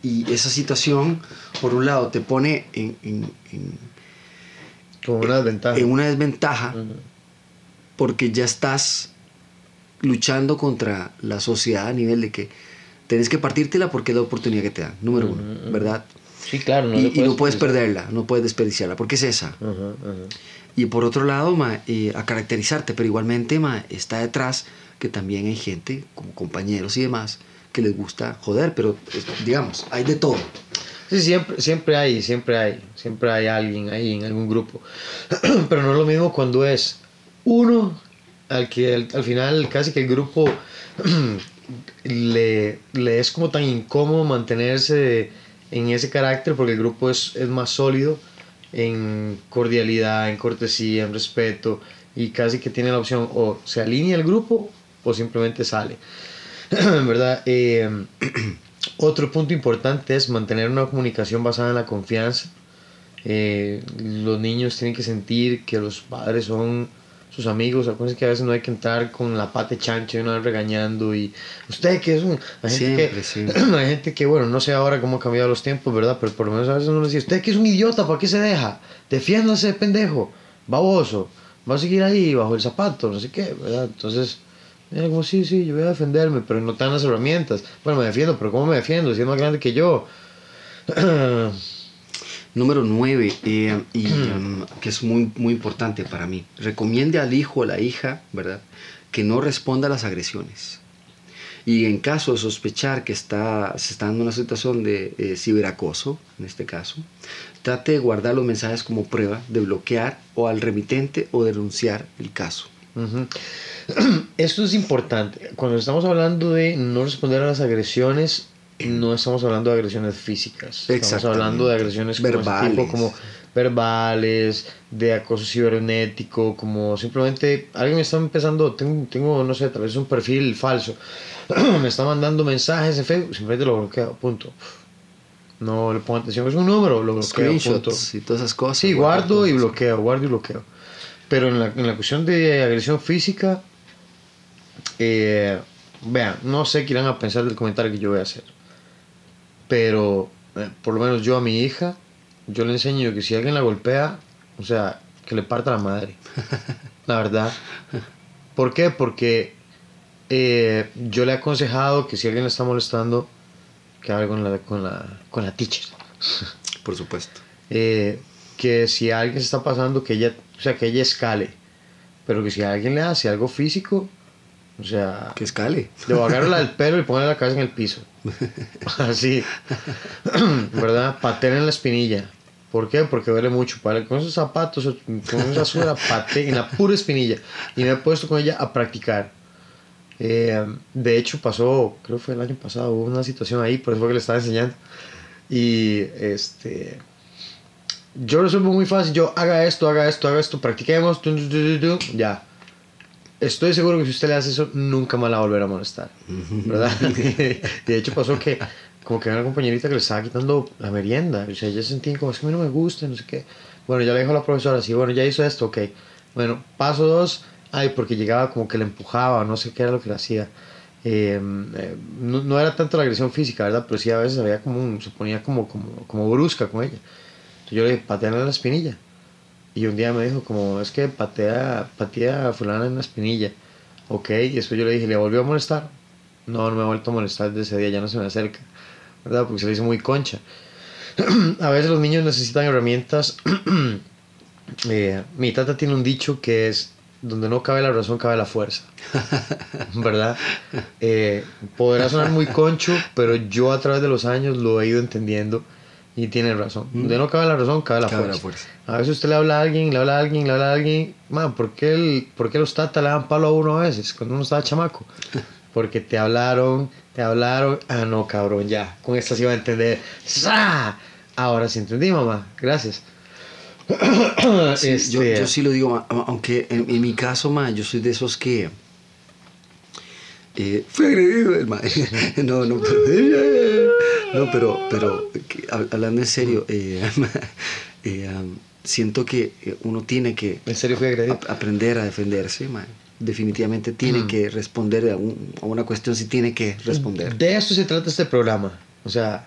y esa situación, por un lado, te pone en, en- en- Como una desventaja. en una desventaja porque ya estás luchando contra la sociedad a nivel de que tenés que partírtela porque es la oportunidad que te dan, número uno. ¿verdad? Sí, claro, no y, y no puedes perderla, no puedes desperdiciarla, porque es esa. Ajá, ajá. Y por otro lado, ma, eh, a caracterizarte, pero igualmente ma, está detrás que también hay gente, como compañeros y demás, que les gusta joder, pero digamos, hay de todo. Sí, siempre, siempre hay, siempre hay, siempre hay alguien ahí en algún grupo. Pero no es lo mismo cuando es uno al que al, al final casi que el grupo le, le es como tan incómodo mantenerse en ese carácter porque el grupo es, es más sólido en cordialidad, en cortesía, en respeto y casi que tiene la opción o se alinea el grupo o simplemente sale. ¿Verdad? Eh, otro punto importante es mantener una comunicación basada en la confianza. Eh, los niños tienen que sentir que los padres son sus amigos. Acuérdense que a veces no hay que entrar con la pata chancha y una vez regañando. Y usted que es un. Hay gente, que, hay gente que, bueno, no sé ahora cómo han cambiado los tiempos, ¿verdad? Pero por lo menos a veces uno le dice: Usted que es un idiota, ¿para qué se deja? Defiéndase, pendejo, baboso. Va a seguir ahí bajo el zapato, no sé qué, ¿verdad? Entonces. Era como, sí, sí, yo voy a defenderme, pero no te dan las herramientas. Bueno, me defiendo, pero ¿cómo me defiendo? Si es más grande que yo. Número 9, y em, que es muy, muy importante para mí. Recomiende al hijo o la hija, ¿verdad?, que no responda a las agresiones. Y en caso de sospechar que está, se está dando una situación de eh, ciberacoso, en este caso, trate de guardar los mensajes como prueba, de bloquear o al remitente o denunciar el caso. Ujú. Esto es importante. Cuando estamos hablando de no responder a las agresiones, no estamos hablando de agresiones físicas. Estamos hablando de agresiones como, Verbales. tipo, como verbales, de acoso cibernético, como simplemente alguien me está empezando, tengo, tengo no sé, tal vez un perfil falso, me está mandando mensajes en Facebook, simplemente lo bloqueo, punto. No le pongo atención, es un número, lo bloqueo, punto. Y todas esas cosas. Sí, guardo y bloqueo, guardo y bloqueo. Pero en la, en la cuestión de agresión física, eh, vean, no sé qué irán a pensar del comentario que yo voy a hacer. Pero, eh, por lo menos yo a mi hija, yo le enseño que si alguien la golpea, o sea, que le parta la madre. la verdad. ¿Por qué? Porque eh, yo le he aconsejado que si alguien le está molestando, que haga con la, con la, con la teacher. Por supuesto. Eh, que si alguien se está pasando, que ella, o sea, que ella escale. Pero que si alguien le hace algo físico, o sea, Que escale. le agarrarla del pelo y ponerle la cabeza en el piso. Así. ¿Verdad? Pateen en la espinilla. ¿Por qué? Porque duele mucho. Para, con esos zapatos, con esa suela, pateen en la pura espinilla. Y me he puesto con ella a practicar. Eh, de hecho, pasó, creo que fue el año pasado, hubo una situación ahí, por eso fue que le estaba enseñando. Y este. Yo resuelvo muy fácil. Yo haga esto, haga esto, haga esto, practiquemos. tu, tu, tu, tu, tu, ya. Estoy seguro que si usted le hace eso, nunca más la va a molestar. ¿Verdad? de hecho, pasó que, como que una compañerita que le estaba quitando la merienda. O sea, ella sentía como es que a mí no me gusta, no sé qué. Bueno, ya le dijo a la profesora, sí, bueno, ya hizo esto, ok. Bueno, paso dos, ay, porque llegaba como que le empujaba, no sé qué era lo que le hacía. Eh, eh, no, no era tanto la agresión física, ¿verdad? Pero sí a veces había como un- se ponía como, como, como brusca con ella. Entonces yo le dije, pateale en la espinilla. Y un día me dijo como, es que patea, patea a fulana en la espinilla. Ok, y después yo le dije, ¿le volvió a molestar? No, no me ha vuelto a molestar desde ese día, ya no se me acerca. ¿Verdad? Porque se le hizo muy concha. a veces los niños necesitan herramientas. Eh, mi tata tiene un dicho que es, donde no cabe la razón, cabe la fuerza. ¿Verdad? Eh, podrá sonar muy concho, pero yo a través de los años lo he ido entendiendo y tiene razón. Donde no cabe la razón, cabe la, Cabe la fuerza. A veces usted le habla a alguien, le habla a alguien, le habla a alguien. Man, ¿por qué, el, ¿por qué los tatas le dan palo a uno a veces cuando uno estaba chamaco? Porque te hablaron, te hablaron. Ah, no, cabrón, ya. Con esta sí iba a entender. ¡Sa! Ahora sí entendí, mamá. Gracias. Sí, yo, Este, yo sí lo digo, ma- aunque en, en mi caso, ma, yo soy de esos que... Eh, fui agredido, el ma. no, no, pero, no, pero, pero hablando en serio, eh, eh, um, siento que eh, uno tiene que En serio aprender a defenderse. Definitivamente tiene Mm. que responder a, un- a una cuestión, si tiene que responder. De esto se trata este programa. O sea,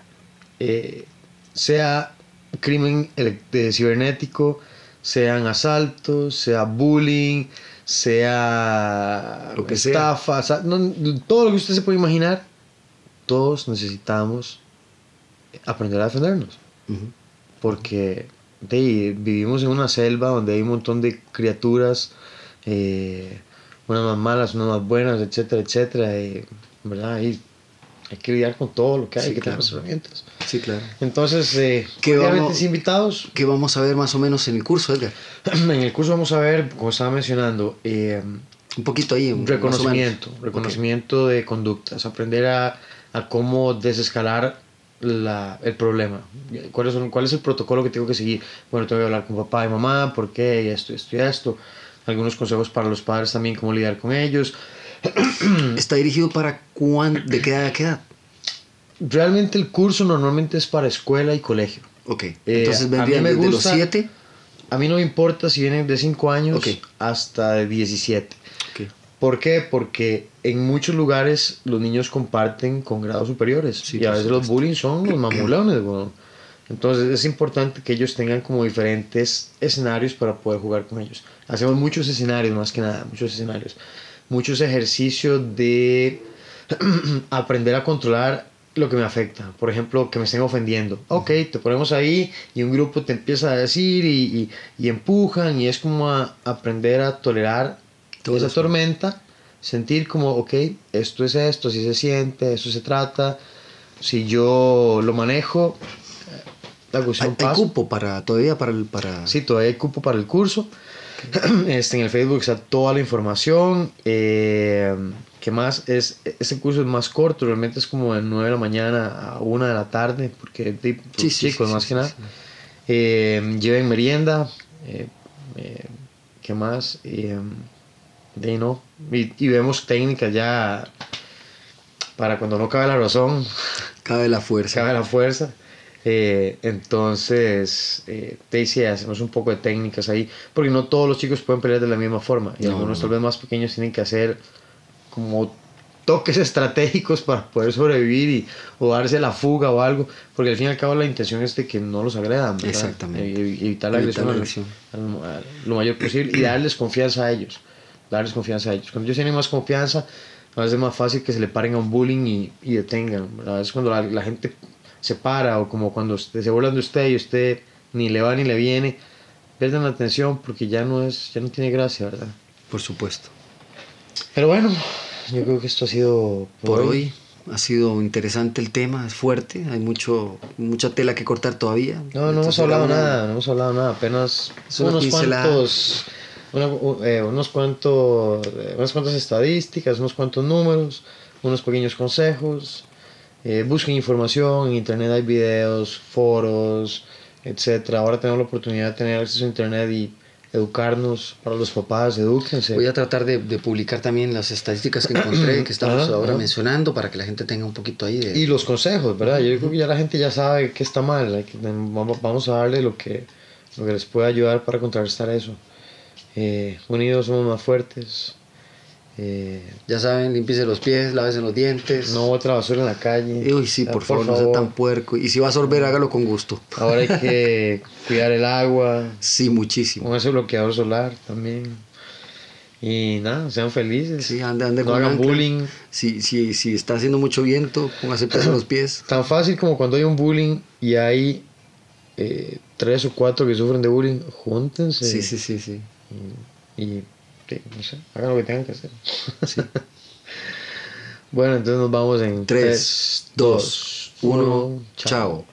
eh, sea crimen cibernético, sean asaltos, sea bullying, sea Lo que sea. estafa, sa- no, todo lo que usted se puede imaginar, todos necesitamos aprender a defendernos. Porque de vivimos en una selva donde hay un montón de criaturas, eh, unas más malas, unas más buenas, etcétera, etcétera. y, ¿verdad? Y hay que lidiar con todo lo que hay, Sí, hay que tener claro. las herramientas. Sí, claro. Entonces, eh, ¿Qué vamos- invitados, ¿Qué vamos a ver más o menos en el curso, Edgar? en el curso vamos a ver, como estaba mencionando, eh, Un poquito ahí. un- reconocimiento, reconocimiento de conductas, aprender a, a cómo desescalar la, el problema. ¿Cuál es, ¿Cuál es el protocolo que tengo que seguir? Bueno, tengo que hablar con papá y mamá, ¿por qué? Y esto, esto y esto. Algunos consejos para los padres también, cómo lidiar con ellos. ¿Está dirigido para cuán, de qué edad a qué edad? Realmente el curso normalmente es para escuela y colegio. Ok. Eh, Entonces mí vendrían me desde los gusta- 7. A mí no me importa si vienen de 5 años hasta de 17. Ok. ¿Por qué? Porque en muchos lugares los niños comparten con grados superiores Sí, y a veces los bullying son los mamulones. weón. Entonces es importante que ellos tengan como diferentes escenarios para poder jugar con ellos. Hacemos muchos escenarios más que nada, muchos escenarios. Muchos ejercicios de aprender a controlar lo que me afecta. Por ejemplo, que me estén ofendiendo. Ok, te ponemos ahí y un grupo te empieza a decir y, y- y empujan y es como a aprender a tolerar Todo esa tormenta, sentir como, ok, esto es esto, así se siente, eso se trata. Si yo lo manejo, la Hay, hay cupo para, todavía para el... Para... Sí, todavía hay cupo para el curso. Este, en el Facebook está toda la información. Eh, ¿Qué más? Es, este curso es más corto, realmente es como de 9 de la mañana a 1 de la tarde, porque de, Sí, chicos sí, más sí, que nada. Eh, lleven merienda. eh, eh, ¿Qué más? Eh, de no. Y, y vemos técnicas ya para cuando no cabe la razón, Cabe la fuerza. cabe la fuerza. Eh, entonces, eh, te dice, hacemos un poco de técnicas ahí, porque no todos los chicos pueden pelear de la misma forma, y No, algunos no, tal vez más pequeños tienen que hacer como toques estratégicos para poder sobrevivir y, o darse la fuga o algo, porque al fin y al cabo la intención es de que no los agredan, ¿verdad? Exactamente. E- evitar la Evitar agresión, la al- agresión. al- al- lo mayor posible y darles confianza a ellos, darles confianza a ellos. Cuando ellos tienen más confianza, a veces es más fácil que se le paren a un bullying y, y detengan. A veces cuando la, la gente se para o como cuando usted, se burlan de usted y usted ni le va ni le viene, pierden la atención porque ya no es, ya no tiene gracia, ¿verdad? Por supuesto. Pero bueno, yo creo que esto ha sido Por hoy ha sido interesante el tema, es fuerte, hay mucho, mucha tela que cortar todavía. No, no hemos Entonces, hablado era una- nada, no hemos hablado nada, apenas unos pincelada. cuantos, una- eh, unos cuantos, eh, unas cuantas estadísticas, unos cuantos números, unos pequeños consejos. Eh, busquen información, en internet hay videos, foros, etcétera. Ahora tenemos la oportunidad de tener acceso a internet y educarnos para los papás, edúquense. Voy a tratar de, de publicar también las estadísticas que encontré, que estamos Ajá, ahora ajá. mencionando, para que la gente tenga un poquito ahí de... Y los consejos, ¿verdad? Yo creo que ya la gente ya sabe que está mal. que- vamos a darle lo que, lo que les pueda ayudar para contrarrestar eso. Eh, unidos somos más fuertes. Eh, Ya saben, límpiese los pies, lávese los dientes. no bote la basura en la calle. Uy, sí, Ya, por, favor, no sea tan puerco. Y si va a sorber, hágalo con gusto. Ahora hay que cuidar el agua. Sí, muchísimo. Con ese bloqueador solar también. Y nada, sean felices. Sí, ande, ande no con hagan ancla. bullying. Si, si, si está haciendo mucho viento, póngase peso en los pies. Tan fácil como cuando hay un bullying y hay eh, tres o cuatro que sufren de bullying, júntense. Sí, sí, sí, sí. Y, sí, no sé, hagan lo que tengan que hacer. bueno, entonces nos vamos en 3, 2, 1, chao.